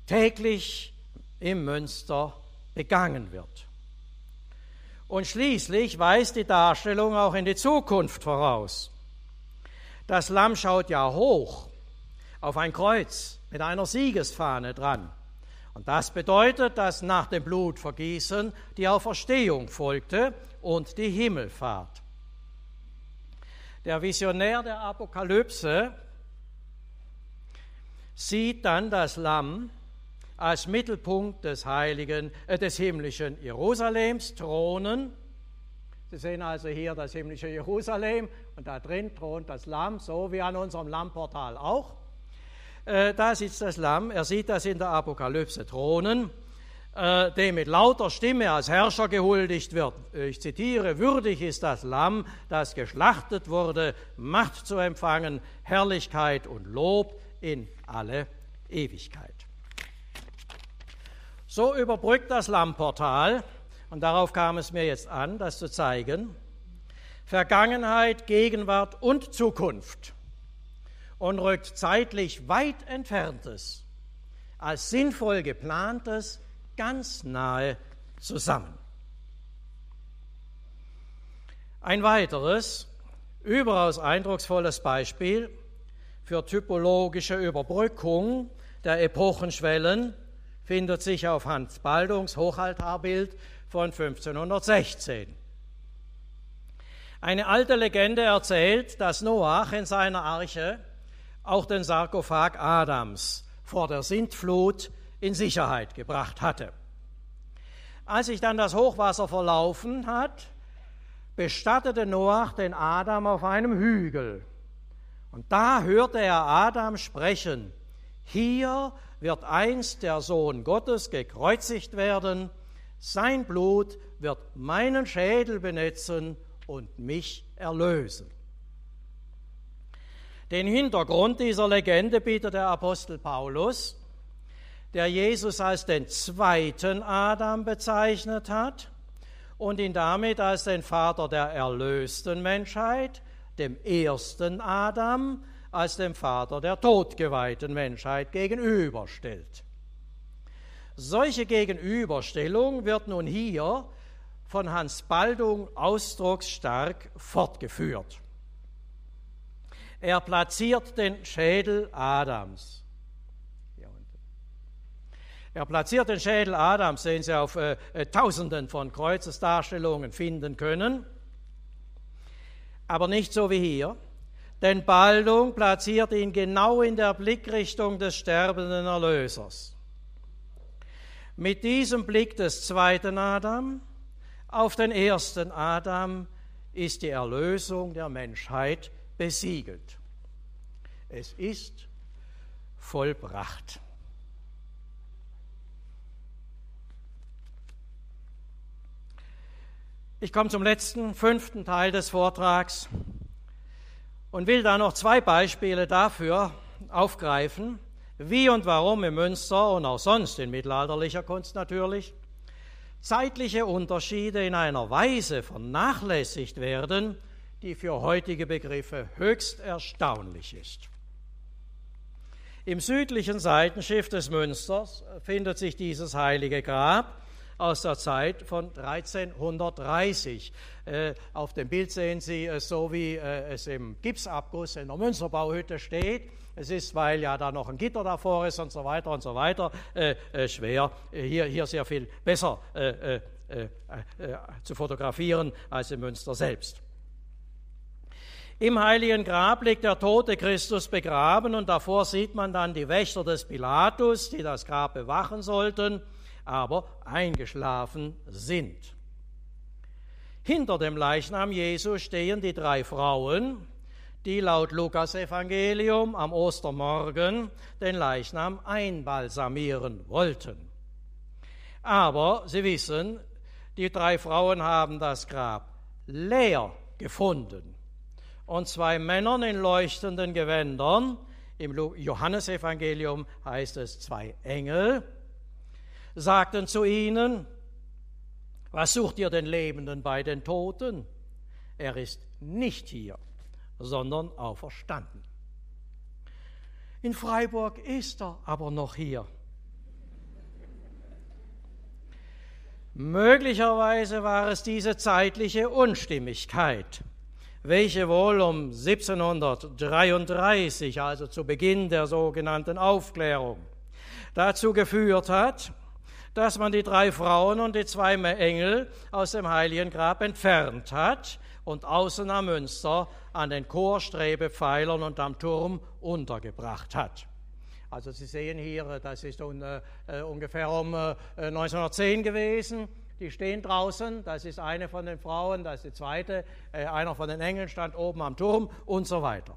täglich im Münster begangen wird. Und schließlich weist die Darstellung auch in die Zukunft voraus. Das Lamm schaut ja hoch auf ein Kreuz mit einer Siegesfahne dran. Und das bedeutet, dass nach dem Blutvergießen die Auferstehung folgte und die Himmelfahrt. Der Visionär der Apokalypse sieht dann das Lamm als Mittelpunkt des heiligen, äh, des himmlischen Jerusalems thronen. Sie sehen also hier das himmlische Jerusalem und da drin thront das Lamm, so wie an unserem Lammportal auch. Äh, da sitzt das Lamm, er sieht das in der Apokalypse thronen, äh, dem mit lauter Stimme als Herrscher gehuldigt wird. Ich zitiere, würdig ist das Lamm, das geschlachtet wurde, Macht zu empfangen, Herrlichkeit und Lob in alle Ewigkeit. So überbrückt das Lammportal, und darauf kam es mir jetzt an, das zu zeigen, Vergangenheit, Gegenwart und Zukunft und rückt zeitlich weit entferntes als sinnvoll geplantes ganz nahe zusammen. Ein weiteres, überaus eindrucksvolles Beispiel für typologische Überbrückung der Epochenschwellen findet sich auf Hans Baldungs Hochaltarbild von 1516. Eine alte Legende erzählt, dass Noach in seiner Arche auch den Sarkophag Adams vor der Sintflut in Sicherheit gebracht hatte. Als sich dann das Hochwasser verlaufen hat, bestattete Noach den Adam auf einem Hügel. Und da hörte er Adam sprechen, hier wird einst der Sohn Gottes gekreuzigt werden, sein Blut wird meinen Schädel benetzen und mich erlösen. Den Hintergrund dieser Legende bietet der Apostel Paulus, der Jesus als den zweiten Adam bezeichnet hat und ihn damit als den Vater der erlösten Menschheit, dem ersten Adam, als dem Vater der todgeweihten Menschheit gegenüberstellt. Solche Gegenüberstellung wird nun hier von Hans Baldung ausdrucksstark fortgeführt. Er platziert den Schädel Adams. Er platziert den Schädel Adams, den Sie auf äh, äh, Tausenden von Kreuzesdarstellungen finden können, aber nicht so wie hier, denn Baldung platziert ihn genau in der Blickrichtung des sterbenden Erlösers. Mit diesem Blick des zweiten Adam auf den ersten Adam ist die Erlösung der Menschheit besiegelt. Es ist vollbracht. Ich komme zum letzten, fünften Teil des Vortrags und will da noch zwei Beispiele dafür aufgreifen, wie und warum im Münster und auch sonst in mittelalterlicher Kunst natürlich zeitliche Unterschiede in einer Weise vernachlässigt werden, die für heutige Begriffe höchst erstaunlich ist. Im südlichen Seitenschiff des Münsters findet sich dieses heilige Grab aus der Zeit von 1330. Äh, auf dem Bild sehen Sie es so, wie äh, es im Gipsabguss in der Münsterbauhütte steht. Es ist, weil ja da noch ein Gitter davor ist und so weiter und so weiter, äh, äh schwer, hier, hier sehr viel besser äh, äh, zu fotografieren als im Münster selbst. Im heiligen Grab liegt der tote Christus begraben und davor sieht man dann die Wächter des Pilatus, die das Grab bewachen sollten, aber eingeschlafen sind. Hinter dem Leichnam Jesu stehen die drei Frauen, die laut Lukas Evangelium am Ostermorgen den Leichnam einbalsamieren wollten. Aber Sie wissen, die drei Frauen haben das Grab leer gefunden und zwei Männern in leuchtenden Gewändern, im Johannesevangelium heißt es zwei Engel, sagten zu ihnen, was sucht ihr den Lebenden bei den Toten? Er ist nicht hier, sondern auferstanden. In Freiburg ist er aber noch hier. Möglicherweise war es diese zeitliche Unstimmigkeit, welche wohl um 1733, also zu Beginn der sogenannten Aufklärung, dazu geführt hat, dass man die drei Frauen und die zwei Engel aus dem heiligen Grab entfernt hat und außen am Münster an den Chorstrebepfeilern und am Turm untergebracht hat. Also Sie sehen hier, das ist un, äh, ungefähr um äh, 1910 gewesen. Die stehen draußen, das ist eine von den Frauen, das ist die zweite, äh, einer von den Engeln stand oben am Turm und so weiter.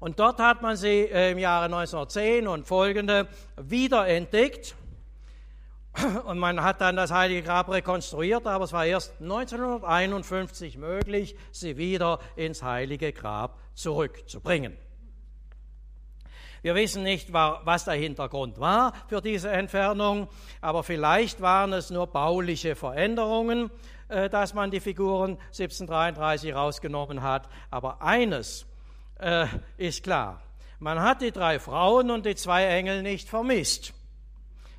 Und dort hat man sie äh, im Jahre 1910 und folgende wiederentdeckt. Und man hat dann das Heilige Grab rekonstruiert, aber es war erst 1951 möglich, sie wieder ins Heilige Grab zurückzubringen. Wir wissen nicht, was der Hintergrund war für diese Entfernung, aber vielleicht waren es nur bauliche Veränderungen, äh, dass man die Figuren 1733 rausgenommen hat. Aber eines äh, ist klar, man hat die drei Frauen und die zwei Engel nicht vermisst.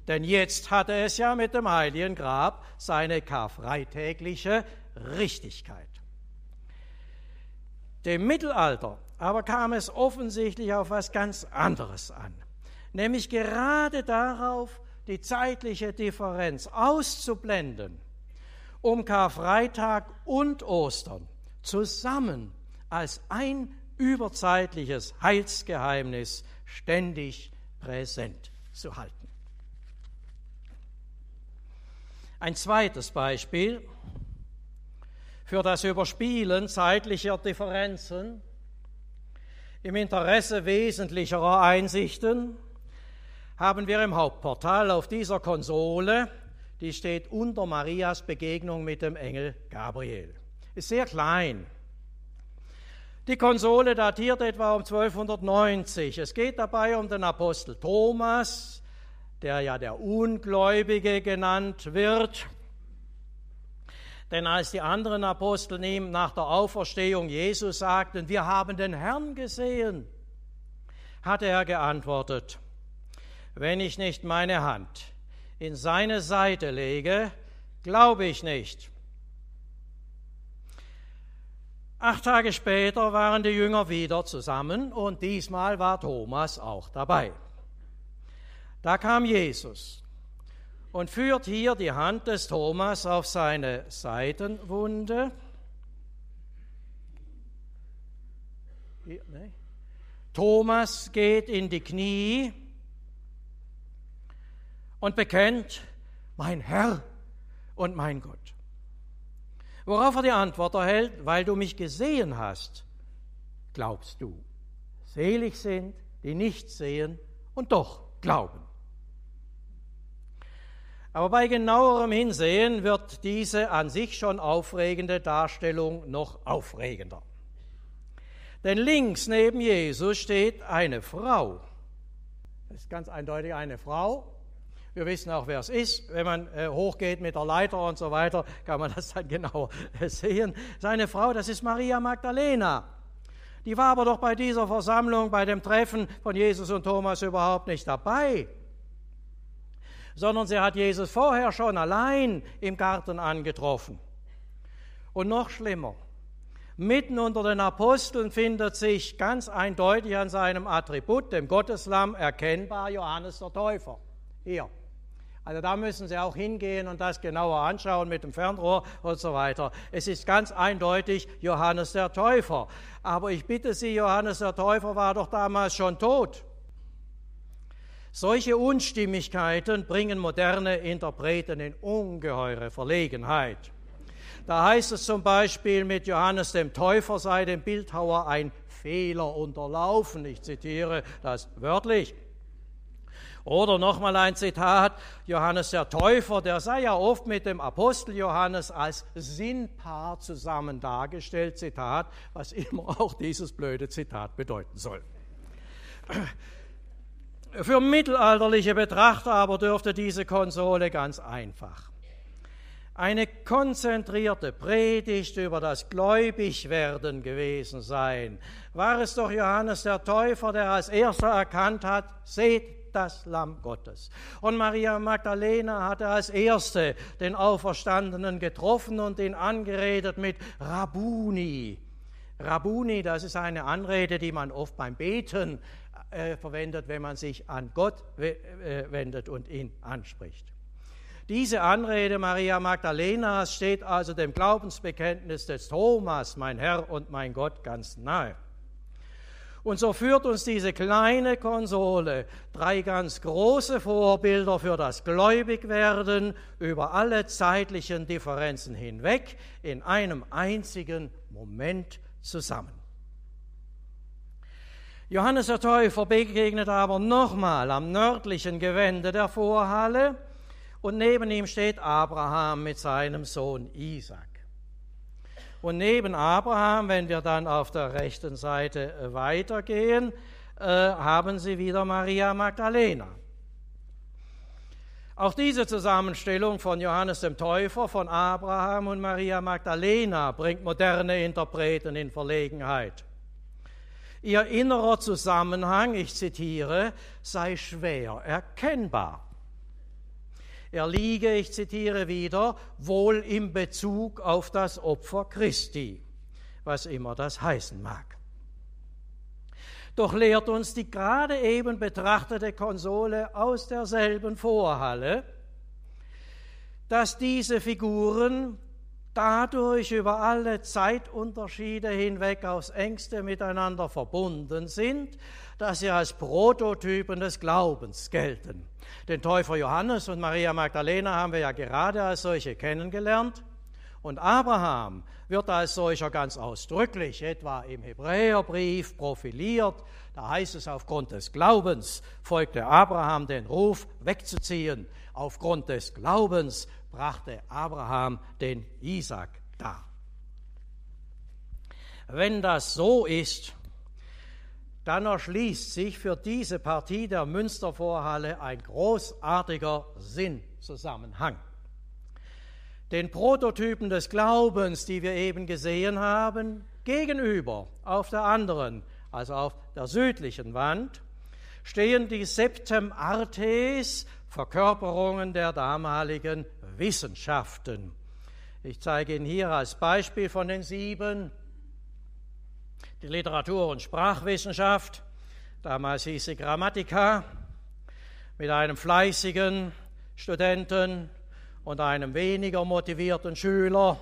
Denn jetzt hatte es ja mit dem heiligen Grab seine karfreitägliche Richtigkeit. Dem Mittelalter aber kam es offensichtlich auf was ganz anderes an, nämlich gerade darauf, die zeitliche Differenz auszublenden, um Karfreitag und Ostern zusammen als ein überzeitliches Heilsgeheimnis ständig präsent zu halten. Ein zweites Beispiel für das Überspielen zeitlicher Differenzen im Interesse wesentlicherer Einsichten haben wir im Hauptportal auf dieser Konsole, die steht unter Marias Begegnung mit dem Engel Gabriel. Ist sehr klein. Die Konsole datiert etwa um 1290. Es geht dabei um den Apostel Thomas, der ja der Ungläubige genannt wird. Denn als die anderen Apostel ihm nach der Auferstehung Jesus sagten, wir haben den Herrn gesehen, hatte er geantwortet, wenn ich nicht meine Hand in seine Seite lege, glaube ich nicht. Acht Tage später waren die Jünger wieder zusammen und diesmal war Thomas auch dabei. Da kam Jesus und führt hier die Hand des Thomas auf seine Seitenwunde. Thomas geht in die Knie und bekennt, mein Herr und mein Gott. Worauf er die Antwort erhält, weil du mich gesehen hast, glaubst du. Selig sind, die nicht sehen und doch glauben. Aber bei genauerem Hinsehen wird diese an sich schon aufregende Darstellung noch aufregender. Denn links neben Jesus steht eine Frau. Das ist ganz eindeutig eine Frau, wir wissen auch, wer es ist. Wenn man äh, hochgeht mit der Leiter und so weiter, kann man das dann genau äh, sehen. Seine Frau, das ist Maria Magdalena. Die war aber doch bei dieser Versammlung, bei dem Treffen von Jesus und Thomas überhaupt nicht dabei, sondern sie hat Jesus vorher schon allein im Garten angetroffen. Und noch schlimmer, mitten unter den Aposteln findet sich ganz eindeutig an seinem Attribut, dem Gotteslamm, erkennbar Johannes der Täufer. Hier, also da müssen Sie auch hingehen und das genauer anschauen mit dem Fernrohr und so weiter. Es ist ganz eindeutig Johannes der Täufer. Aber ich bitte Sie, Johannes der Täufer war doch damals schon tot. Solche Unstimmigkeiten bringen moderne Interpreten in ungeheure Verlegenheit. Da heißt es zum Beispiel, mit Johannes dem Täufer sei dem Bildhauer ein Fehler unterlaufen. Ich zitiere das wörtlich. Oder nochmal ein Zitat, Johannes der Täufer, der sei ja oft mit dem Apostel Johannes als Sinnpaar zusammen dargestellt, Zitat, was immer auch dieses blöde Zitat bedeuten soll. Für mittelalterliche Betrachter aber dürfte diese Konsole ganz einfach eine konzentrierte Predigt über das Gläubigwerden gewesen sein. War es doch Johannes der Täufer, der als erster erkannt hat, seht das Lamm Gottes. Und Maria Magdalena hatte als erste den Auferstandenen getroffen und ihn angeredet mit Rabuni. Rabuni, das ist eine Anrede, die man oft beim Beten äh, verwendet, wenn man sich an Gott äh, wendet und ihn anspricht. Diese Anrede Maria Magdalenas steht also dem Glaubensbekenntnis des Thomas, mein Herr und mein Gott, ganz nahe. Und so führt uns diese kleine Konsole drei ganz große Vorbilder für das Gläubigwerden über alle zeitlichen Differenzen hinweg in einem einzigen Moment zusammen. Johannes der Täufer begegnet aber nochmal am nördlichen Gewände der Vorhalle und neben ihm steht Abraham mit seinem Sohn Isaac. Und neben Abraham, wenn wir dann auf der rechten Seite weitergehen, äh, haben Sie wieder Maria Magdalena. Auch diese Zusammenstellung von Johannes dem Täufer, von Abraham und Maria Magdalena bringt moderne Interpreten in Verlegenheit. Ihr innerer Zusammenhang, ich zitiere, sei schwer erkennbar. Er liege, ich zitiere wieder, wohl im Bezug auf das Opfer Christi, was immer das heißen mag. Doch lehrt uns die gerade eben betrachtete Konsole aus derselben Vorhalle, dass diese Figuren dadurch über alle Zeitunterschiede hinweg aufs engste miteinander verbunden sind, dass sie als Prototypen des Glaubens gelten. Den Täufer Johannes und Maria Magdalena haben wir ja gerade als solche kennengelernt. Und Abraham wird als solcher ganz ausdrücklich, etwa im Hebräerbrief, profiliert. Da heißt es, aufgrund des Glaubens folgte Abraham den Ruf wegzuziehen. Aufgrund des Glaubens brachte Abraham den Isaac dar. Wenn das so ist, dann erschließt sich für diese Partie der Münstervorhalle ein großartiger Sinnzusammenhang. Den Prototypen des Glaubens, die wir eben gesehen haben, gegenüber auf der anderen, also auf der südlichen Wand, stehen die Septem Artes, Verkörperungen der damaligen Wissenschaften. Ich zeige Ihnen hier als Beispiel von den sieben die Literatur- und Sprachwissenschaft, damals hieß sie Grammatica, mit einem fleißigen Studenten und einem weniger motivierten Schüler,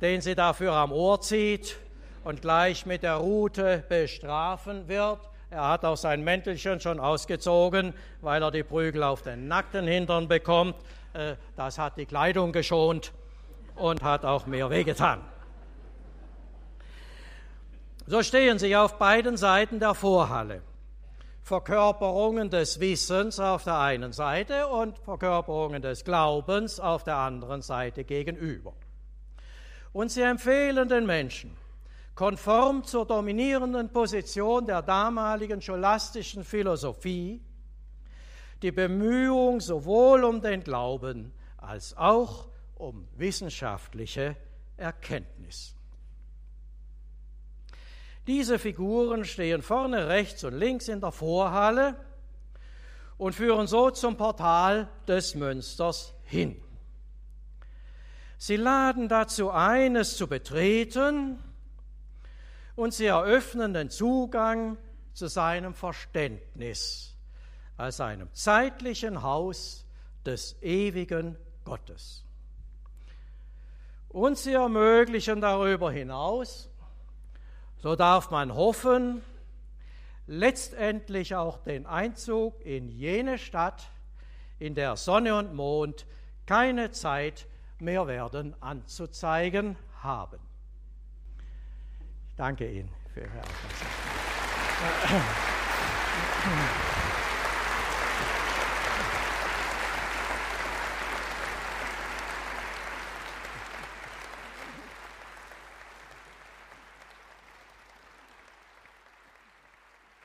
den sie dafür am Ohr zieht und gleich mit der Rute bestrafen wird. Er hat auch sein Mäntelchen schon ausgezogen, weil er die Prügel auf den nackten Hintern bekommt. Äh, das hat die Kleidung geschont und hat auch mehr wehgetan. So stehen sie auf beiden Seiten der Vorhalle. Verkörperungen des Wissens auf der einen Seite und Verkörperungen des Glaubens auf der anderen Seite gegenüber. Und sie empfehlen den Menschen, konform zur dominierenden Position der damaligen scholastischen Philosophie, die Bemühung sowohl um den Glauben als auch um wissenschaftliche Erkenntnis. Diese Figuren stehen vorne rechts und links in der Vorhalle und führen so zum Portal des Münsters hin. Sie laden dazu ein, es zu betreten und sie eröffnen den Zugang zu seinem Verständnis als einem zeitlichen Haus des ewigen Gottes. Und sie ermöglichen darüber hinaus so darf man hoffen, letztendlich auch den Einzug in jene Stadt, in der Sonne und Mond keine Zeit mehr werden anzuzeigen haben. Danke Ihnen für Ihre Aufmerksamkeit.